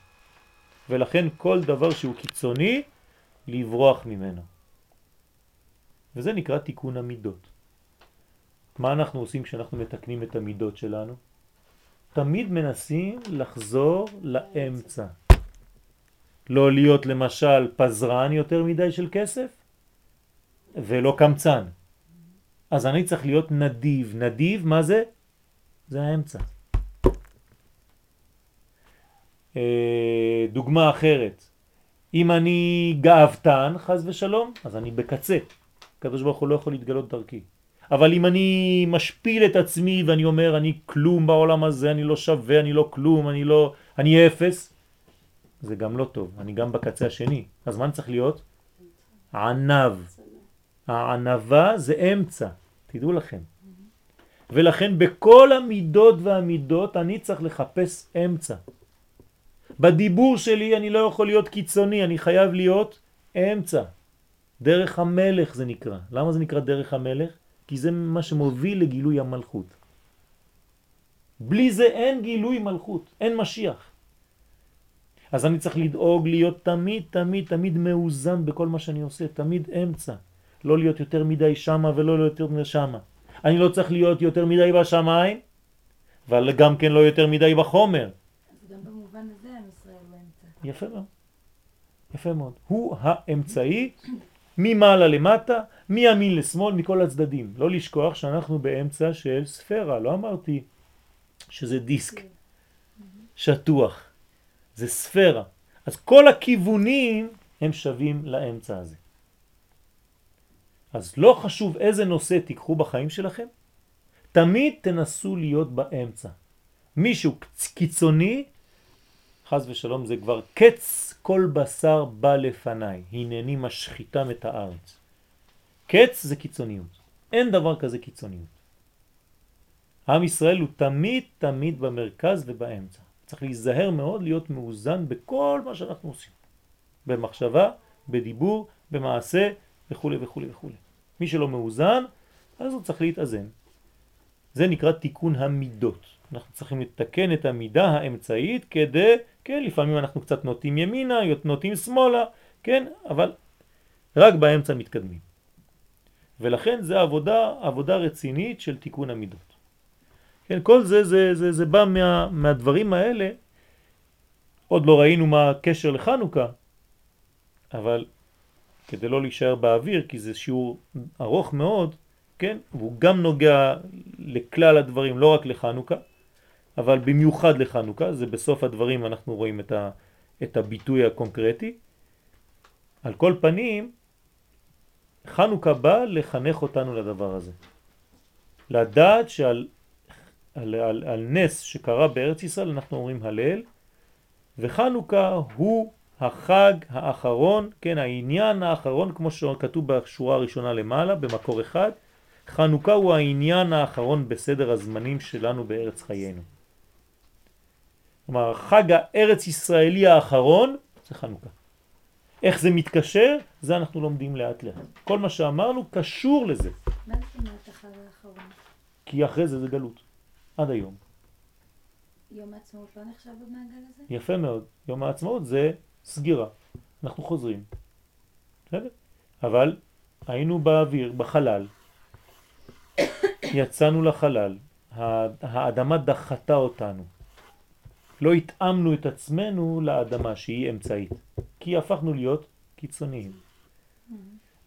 ולכן כל דבר שהוא קיצוני, לברוח ממנו. וזה נקרא תיקון המידות. מה אנחנו עושים כשאנחנו מתקנים את המידות שלנו? תמיד מנסים לחזור לאמצע. לא להיות למשל פזרן יותר מדי של כסף ולא קמצן. אז אני צריך להיות נדיב. נדיב, מה זה? זה האמצע. אה, דוגמה אחרת, אם אני גאוותן, חז ושלום, אז אני בקצה. הקדוש ברוך הוא לא יכול להתגלות דרכי. אבל אם אני משפיל את עצמי ואני אומר אני כלום בעולם הזה, אני לא שווה, אני לא כלום, אני לא, אני אפס, זה גם לא טוב, אני גם בקצה השני. אז מה צריך להיות? ענב. הענבה זה אמצע, תדעו לכם. ולכן בכל המידות והמידות אני צריך לחפש אמצע. בדיבור שלי אני לא יכול להיות קיצוני, אני חייב להיות אמצע. דרך המלך זה נקרא. למה זה נקרא דרך המלך? כי זה מה שמוביל לגילוי המלכות. בלי זה אין גילוי מלכות, אין משיח. אז אני צריך לדאוג להיות תמיד, תמיד, תמיד מאוזן בכל מה שאני עושה, תמיד אמצע. לא להיות יותר מדי שמה ולא להיות יותר מדי שמה. אני לא צריך להיות יותר מדי בשמיים, אבל גם כן לא יותר מדי בחומר. אז גם במובן הזה עם ישראל הוא אמצע. יפה מאוד. יפה מאוד. הוא האמצעי ממעלה למטה, מימין לשמאל, מכל הצדדים. לא לשכוח שאנחנו באמצע של ספירה, לא אמרתי שזה דיסק שטוח, זה ספירה. אז כל הכיוונים הם שווים לאמצע הזה. אז לא חשוב איזה נושא תיקחו בחיים שלכם, תמיד תנסו להיות באמצע. מישהו קיצוני, חז ושלום זה כבר קץ כל בשר בא לפניי, הנני משחיתם את הארץ. קץ זה קיצוניות, אין דבר כזה קיצוניות. עם ישראל הוא תמיד תמיד במרכז ובאמצע. צריך להיזהר מאוד להיות מאוזן בכל מה שאנחנו עושים. במחשבה, בדיבור, במעשה וכו' וכו' וכו'. מי שלא מאוזן, אז הוא צריך להתאזן. זה נקרא תיקון המידות. אנחנו צריכים לתקן את המידה האמצעית כדי, כן, לפעמים אנחנו קצת נוטים ימינה, נוטים שמאלה, כן, אבל רק באמצע מתקדמים. ולכן זה עבודה, עבודה רצינית של תיקון המידות. כן, כל זה, זה, זה, זה בא מה, מהדברים האלה, עוד לא ראינו מה הקשר לחנוכה, אבל כדי לא להישאר באוויר, כי זה שיעור ארוך מאוד, כן, והוא גם נוגע לכלל הדברים, לא רק לחנוכה, אבל במיוחד לחנוכה, זה בסוף הדברים אנחנו רואים את, ה, את הביטוי הקונקרטי. על כל פנים, חנוכה בא לחנך אותנו לדבר הזה. לדעת שעל על, על, על נס שקרה בארץ ישראל אנחנו אומרים הלל, וחנוכה הוא החג האחרון, כן, העניין האחרון, כמו שכתוב בשורה הראשונה למעלה, במקור אחד, חנוכה הוא העניין האחרון בסדר הזמנים שלנו בארץ חיינו. כלומר, החג הארץ ישראלי האחרון זה חנוכה. איך זה מתקשר? זה אנחנו לומדים לאט לאט. כל מה שאמרנו קשור לזה. מה זאת אומרת החג האחרון? כי אחרי זה זה גלות. עד היום. יום העצמאות לא נחשב במעגל הזה? יפה מאוד. יום העצמאות זה סגירה. אנחנו חוזרים. בסדר? אבל היינו באוויר, בחלל. יצאנו לחלל. האדמה דחתה אותנו. לא התאמנו את עצמנו לאדמה שהיא אמצעית, כי הפכנו להיות קיצוניים.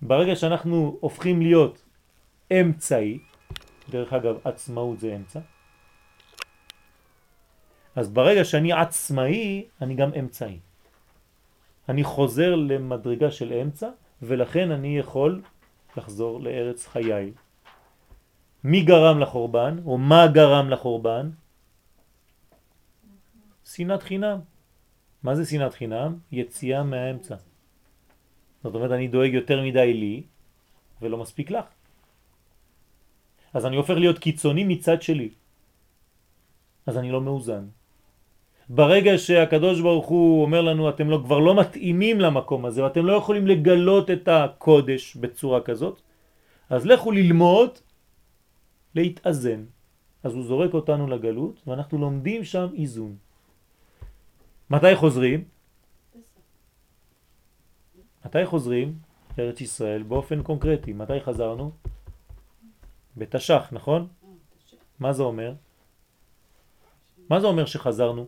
ברגע שאנחנו הופכים להיות אמצעי, דרך אגב עצמאות זה אמצע, אז ברגע שאני עצמאי, אני גם אמצעי. אני חוזר למדרגה של אמצע, ולכן אני יכול לחזור לארץ חיי. מי גרם לחורבן, או מה גרם לחורבן? שנאת חינם. מה זה שנאת חינם? יציאה מהאמצע. זאת אומרת, אני דואג יותר מדי לי, ולא מספיק לך. אז אני הופך להיות קיצוני מצד שלי. אז אני לא מאוזן. ברגע שהקדוש ברוך הוא אומר לנו אתם לא, כבר לא מתאימים למקום הזה ואתם לא יכולים לגלות את הקודש בצורה כזאת, אז לכו ללמוד להתאזן. אז הוא זורק אותנו לגלות ואנחנו לומדים שם איזון. מתי חוזרים? מתי חוזרים לארץ ישראל באופן קונקרטי? מתי חזרנו? בתש"ח, נכון? מה זה אומר? מה זה אומר שחזרנו?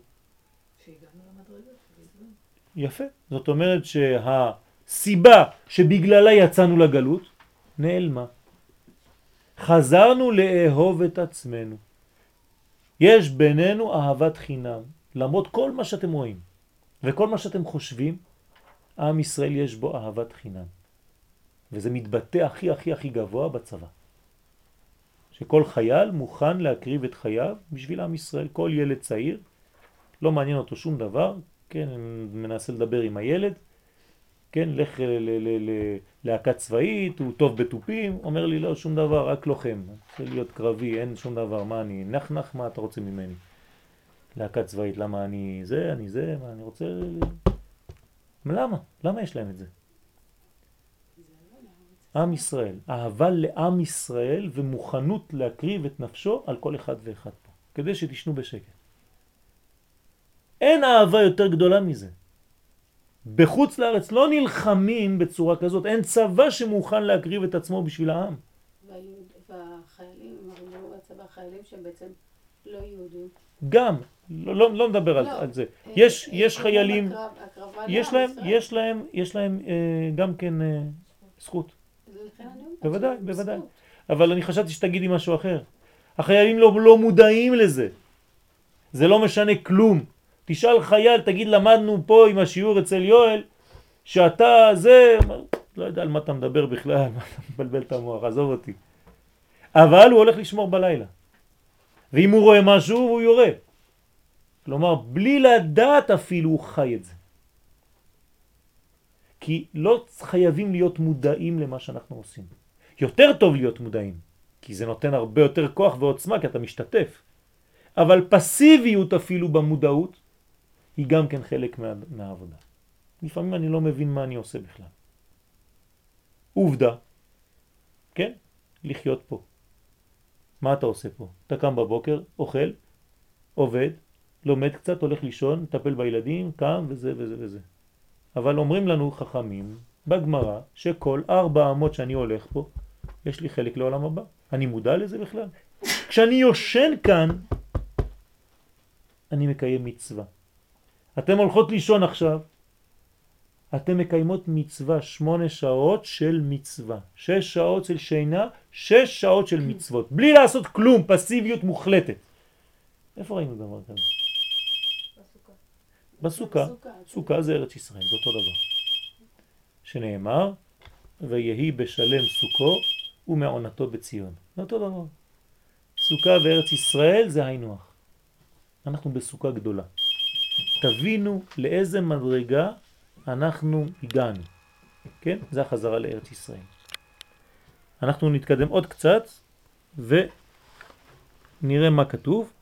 יפה. זאת אומרת שהסיבה שבגללה יצאנו לגלות נעלמה. חזרנו לאהוב את עצמנו. יש בינינו אהבת חינם. למרות כל מה שאתם רואים וכל מה שאתם חושבים, עם ישראל יש בו אהבת חינם. וזה מתבטא הכי הכי הכי גבוה בצבא. שכל חייל מוכן להקריב את חייו בשביל עם ישראל. כל ילד צעיר, לא מעניין אותו שום דבר, כן, מנסה לדבר עם הילד, כן, לך ללהקה צבאית, הוא טוב בטופים, אומר לי לא, שום דבר, רק לוחם, רוצה להיות קרבי, אין שום דבר, מה אני, נח נח, מה אתה רוצה ממני? להקה צבאית, למה אני זה, אני זה, מה אני רוצה... למה? למה יש להם את זה? עם ישראל, אהבה לעם ישראל ומוכנות להקריב את נפשו על כל אחד ואחד פה, כדי שתשנו בשקט. אין אהבה יותר גדולה מזה. בחוץ לארץ לא נלחמים בצורה כזאת, אין צבא שמוכן להקריב את עצמו בשביל העם. והחיילים, בצבא חיילים שהם בעצם לא יהודים. גם, לא, לא, לא מדבר לא, על זה. אה, יש, אה, יש חיילים, יש להם, יש להם, יש להם אה, גם כן אה, זכות. בוודאי, בוודאי. אבל אני חשבתי שתגידי משהו אחר. החיילים לא, לא מודעים לזה. זה לא משנה כלום. תשאל חייל, תגיד למדנו פה עם השיעור אצל יואל, שאתה זה, לא יודע על מה אתה מדבר בכלל, מה אתה מבלבל את המוח, עזוב אותי. אבל הוא הולך לשמור בלילה. ואם הוא רואה משהו הוא יורה. כלומר, בלי לדעת אפילו הוא חי את זה. כי לא חייבים להיות מודעים למה שאנחנו עושים. יותר טוב להיות מודעים, כי זה נותן הרבה יותר כוח ועוצמה, כי אתה משתתף. אבל פסיביות אפילו במודעות היא גם כן חלק מה, מהעבודה. לפעמים אני לא מבין מה אני עושה בכלל. עובדה, כן? לחיות פה. מה אתה עושה פה? אתה קם בבוקר, אוכל, עובד, לומד קצת, הולך לישון, מטפל בילדים, קם וזה וזה וזה. אבל אומרים לנו חכמים בגמרא שכל ארבע אמות שאני הולך פה, יש לי חלק לעולם הבא. אני מודע לזה בכלל. כשאני יושן כאן, אני מקיים מצווה. אתם הולכות לישון עכשיו, אתם מקיימות מצווה, שמונה שעות של מצווה, שש שעות של שינה, שש שעות של מצוות, בלי לעשות כלום, פסיביות מוחלטת. איפה ראינו דבר כזה? בסוכה. בסוכה. סוכה זה ארץ ישראל, זה אותו דבר. שנאמר, ויהי בשלם סוכו ומעונתו בציון. זה אותו דבר. סוכה וארץ ישראל זה היינו הך. אנחנו בסוכה גדולה. תבינו לאיזה מדרגה אנחנו הגענו. כן? זה החזרה לארץ ישראל. אנחנו נתקדם עוד קצת ונראה מה כתוב.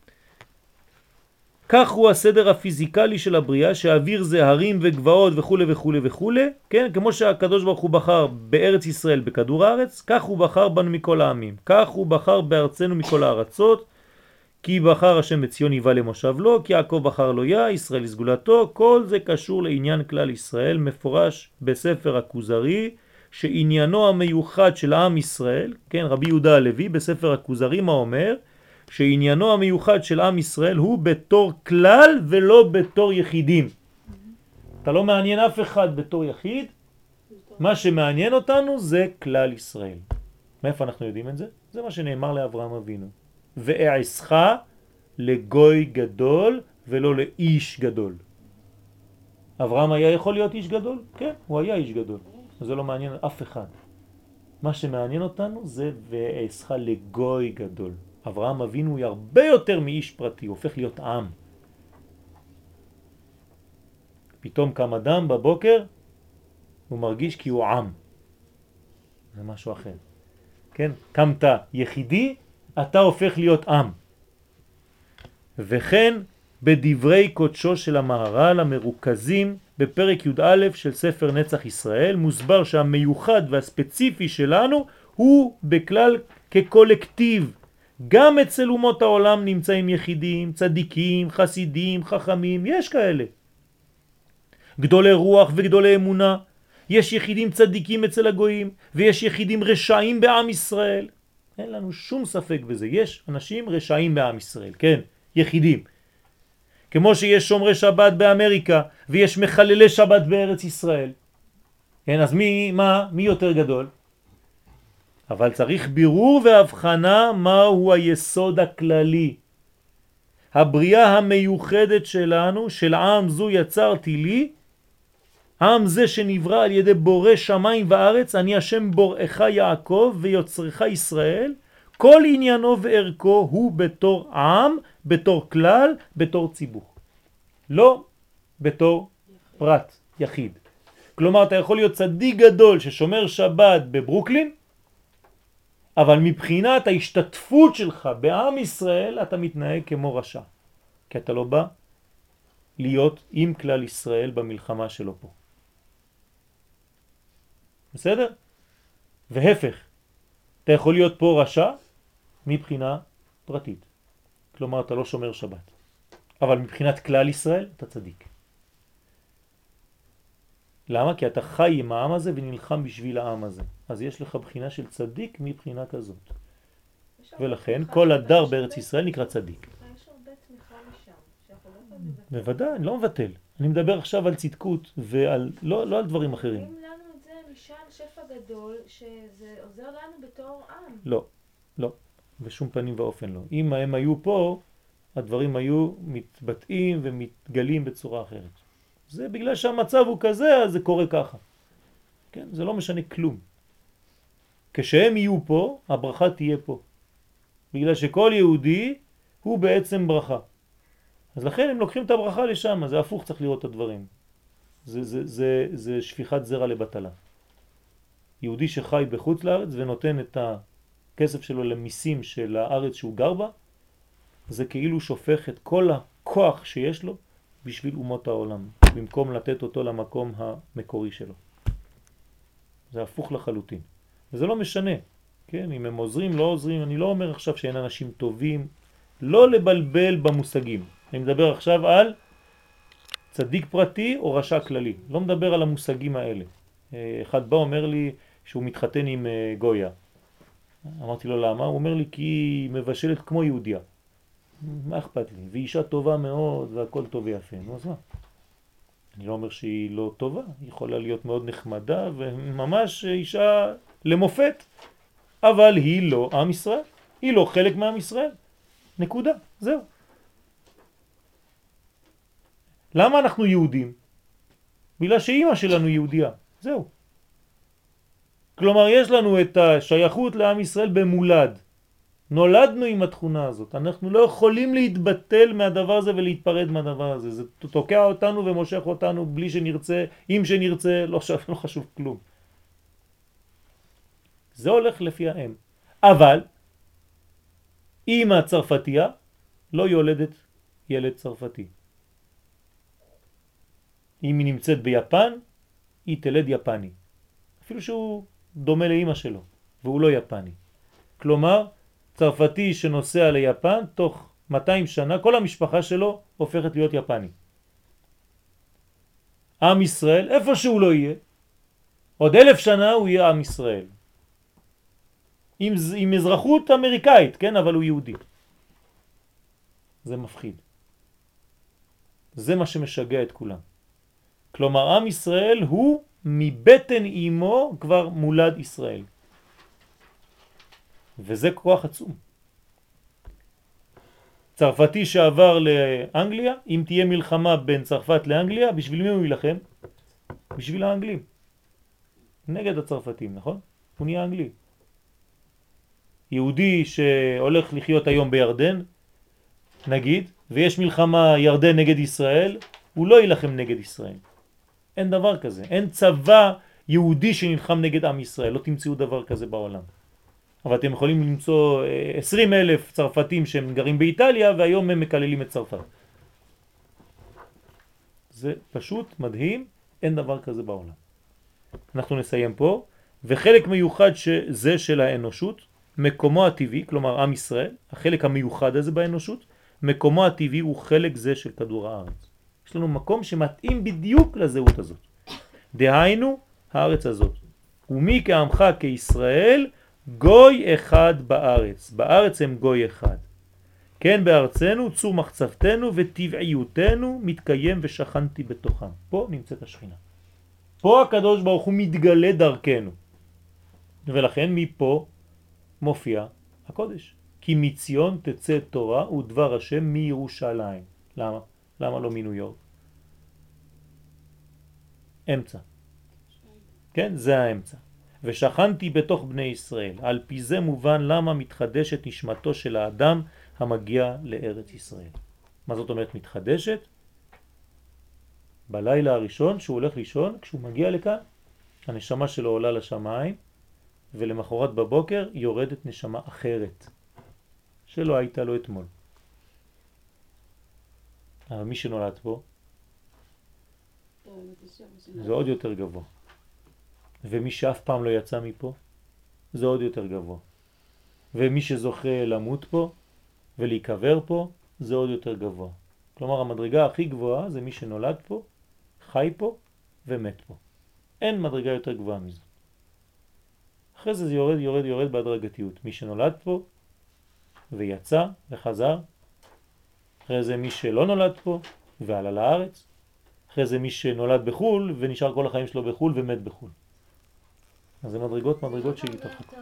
כך הוא הסדר הפיזיקלי של הבריאה, שהאוויר זה הרים וגבעות וכו' וכו' וכו', כן? כמו שהקדוש ברוך הוא בחר בארץ ישראל בכדור הארץ, כך הוא בחר בנו מכל העמים. כך הוא בחר בארצנו מכל הארצות, כי בחר השם בציון יבא למושב לו, כי יעקב בחר לו יה, ישראל לסגולתו, כל זה קשור לעניין כלל ישראל, מפורש בספר הכוזרי, שעניינו המיוחד של עם ישראל, כן, רבי יהודה הלוי, בספר הכוזרי מה אומר? שעניינו המיוחד של עם ישראל הוא בתור כלל ולא בתור יחידים. אתה לא מעניין אף אחד בתור יחיד, מה שמעניין אותנו זה כלל ישראל. מאיפה אנחנו יודעים את זה? זה מה שנאמר לאברהם אבינו. ואעשך לגוי גדול ולא לאיש גדול. אברהם היה יכול להיות איש גדול? כן, הוא היה איש גדול. זה לא מעניין אף אחד. מה שמעניין אותנו זה ואעשך לגוי גדול. אברהם אבינו הוא הרבה יותר מאיש פרטי, הוא הופך להיות עם. פתאום קם אדם בבוקר, הוא מרגיש כי הוא עם. זה משהו אחר. כן? קמת יחידי, אתה הופך להיות עם. וכן בדברי קודשו של המהר"ל המרוכזים בפרק י"א של ספר נצח ישראל מוסבר שהמיוחד והספציפי שלנו הוא בכלל כקולקטיב. גם אצל אומות העולם נמצאים יחידים, צדיקים, חסידים, חכמים, יש כאלה. גדולי רוח וגדולי אמונה, יש יחידים צדיקים אצל הגויים ויש יחידים רשעים בעם ישראל. אין לנו שום ספק בזה, יש אנשים רשעים בעם ישראל, כן, יחידים. כמו שיש שומרי שבת באמריקה ויש מחללי שבת בארץ ישראל. כן, אז מי, מה, מי יותר גדול? אבל צריך בירור והבחנה מהו היסוד הכללי. הבריאה המיוחדת שלנו, של עם זו יצרתי לי, עם זה שנברא על ידי בורא שמיים וארץ, אני השם בוראך יעקב ויוצרך ישראל, כל עניינו וערכו הוא בתור עם, בתור כלל, בתור ציבור. לא בתור פרט, יחיד. כלומר, אתה יכול להיות צדיק גדול ששומר שבת בברוקלין, אבל מבחינת ההשתתפות שלך בעם ישראל אתה מתנהג כמו רשע, כי אתה לא בא להיות עם כלל ישראל במלחמה שלו פה. בסדר? והפך, אתה יכול להיות פה רשע מבחינה פרטית. כלומר, אתה לא שומר שבת. אבל מבחינת כלל ישראל אתה צדיק. למה? כי אתה חי עם העם הזה ונלחם בשביל העם הזה. אז יש לך בחינה של צדיק מבחינה כזאת. ולכן כל הדר בארץ ישראל נקרא צדיק. לא. בוודאי, אני לא מבטל. אני מדבר עכשיו על צדקות ועל, לא, לא על דברים אחרים. אם לנו את זה משל שפע גדול, שזה עוזר לנו בתור עם. לא, לא, בשום פנים ואופן לא. אם הם היו פה, הדברים היו מתבטאים ומתגלים בצורה אחרת. זה בגלל שהמצב הוא כזה, אז זה קורה ככה. כן? זה לא משנה כלום. כשהם יהיו פה, הברכה תהיה פה. בגלל שכל יהודי הוא בעצם ברכה. אז לכן הם לוקחים את הברכה לשם, זה הפוך צריך לראות את הדברים. זה, זה, זה, זה שפיכת זרע לבטלה. יהודי שחי בחוץ לארץ ונותן את הכסף שלו למיסים של הארץ שהוא גר בה, זה כאילו שופך את כל הכוח שיש לו בשביל אומות העולם, במקום לתת אותו למקום המקורי שלו. זה הפוך לחלוטין. וזה לא משנה, כן? אם הם עוזרים, לא עוזרים, אני לא אומר עכשיו שאין אנשים טובים, לא לבלבל במושגים. אני מדבר עכשיו על צדיק פרטי או רשע כללי, לא מדבר על המושגים האלה. אה, אחד בא אומר לי שהוא מתחתן עם אה, גויה. אמרתי לו למה? הוא אומר לי כי היא מבשלת כמו יהודיה. מה אכפת לי? והיא אישה טובה מאוד והכל טוב ויפה. נו אז מה? אני לא אומר שהיא לא טובה, היא יכולה להיות מאוד נחמדה וממש אישה למופת, אבל היא לא עם ישראל, היא לא חלק מעם ישראל. נקודה, זהו. למה אנחנו יהודים? בגלל שאימא שלנו יהודייה, זהו. כלומר, יש לנו את השייכות לעם ישראל במולד. נולדנו עם התכונה הזאת. אנחנו לא יכולים להתבטל מהדבר הזה ולהתפרד מהדבר הזה. זה תוקע אותנו ומושך אותנו בלי שנרצה, אם שנרצה, לא, חשוב, לא חשוב כלום. זה הולך לפי האם. אבל אמא צרפתייה לא יולדת ילד צרפתי. אם היא נמצאת ביפן, היא תלד יפני. אפילו שהוא דומה לאמא שלו, והוא לא יפני. כלומר, צרפתי שנוסע ליפן, תוך 200 שנה, כל המשפחה שלו הופכת להיות יפני. עם ישראל, איפה שהוא לא יהיה, עוד אלף שנה הוא יהיה עם ישראל. עם, עם אזרחות אמריקאית, כן? אבל הוא יהודי. זה מפחיד. זה מה שמשגע את כולם. כלומר, עם ישראל הוא מבטן אימו כבר מולד ישראל. וזה כוח עצום. צרפתי שעבר לאנגליה, אם תהיה מלחמה בין צרפת לאנגליה, בשביל מי הוא ילחם? בשביל האנגלים. נגד הצרפתים, נכון? הוא נהיה אנגלי. יהודי שהולך לחיות היום בירדן, נגיד, ויש מלחמה ירדן נגד ישראל, הוא לא ילחם נגד ישראל. אין דבר כזה. אין צבא יהודי שנלחם נגד עם ישראל. לא תמצאו דבר כזה בעולם. אבל אתם יכולים למצוא 20 אה, אלף צרפתים שהם גרים באיטליה והיום הם מקללים את צרפת. זה פשוט מדהים, אין דבר כזה בעולם. אנחנו נסיים פה, וחלק מיוחד שזה של האנושות, מקומו הטבעי, כלומר עם ישראל, החלק המיוחד הזה באנושות, מקומו הטבעי הוא חלק זה של כדור הארץ. יש לנו מקום שמתאים בדיוק לזהות הזאת. דהיינו, הארץ הזאת. ומי כעמך כישראל גוי אחד בארץ. בארץ הם גוי אחד. כן בארצנו צור מחצבתנו וטבעיותנו מתקיים ושכנתי בתוכם. פה נמצאת השכינה. פה הקדוש ברוך הוא מתגלה דרכנו. ולכן מפה מופיע הקודש. כי מציון תצא תורה ודבר השם מירושלים. למה? למה לא מניו יורק? אמצע. כן, זה האמצע. ושכנתי בתוך בני ישראל. על פי זה מובן למה מתחדשת נשמתו של האדם המגיע לארץ ישראל. מה זאת אומרת מתחדשת? בלילה הראשון שהוא הולך לישון, כשהוא מגיע לכאן, הנשמה שלו עולה לשמיים, ולמחרת בבוקר יורדת נשמה אחרת, שלא הייתה לו אתמול. אבל מי שנולד פה, זה עוד יותר גבוה. ומי שאף פעם לא יצא מפה, זה עוד יותר גבוה. ומי שזוכה למות פה ולהיקבר פה, זה עוד יותר גבוה. כלומר, המדרגה הכי גבוהה זה מי שנולד פה, חי פה ומת פה. אין מדרגה יותר גבוהה מזו. אחרי זה זה יורד, יורד, יורד בהדרגתיות. מי שנולד פה ויצא וחזר, אחרי זה מי שלא נולד פה ועלה לארץ, אחרי זה מי שנולד בחו"ל ונשאר כל החיים שלו בחו"ל ומת בחו"ל. אז זה מדרגות מדרגות שהיא התרחקות.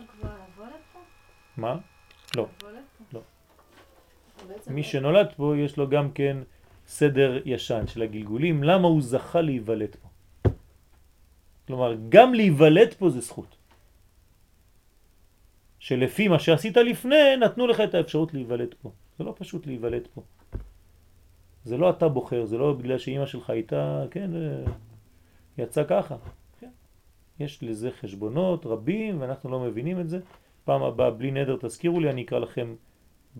מה? לא. לא. מי שנולד פה יש לו גם כן סדר ישן של הגלגולים, למה הוא זכה להיוולד פה. כלומר, גם להיוולד פה זה זכות. שלפי מה שעשית לפני, נתנו לך את האפשרות להיוולד פה. זה לא פשוט להיוולד פה. זה לא אתה בוחר, זה לא בגלל שאימא שלך הייתה, כן, יצא ככה. יש לזה חשבונות רבים ואנחנו לא מבינים את זה. פעם הבאה בלי נדר תזכירו לי, אני אקרא לכם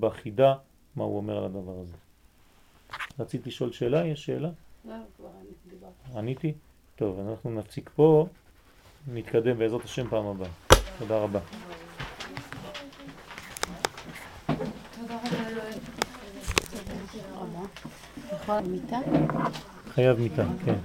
בחידה מה הוא אומר על הדבר הזה. רצית לשאול שאלה? יש שאלה? לא, כבר דיברתי. עניתי? טוב, אנחנו נפסיק פה, נתקדם בעזרת השם פעם הבאה. תודה רבה. חייב מיטה? חייב מיטה, כן.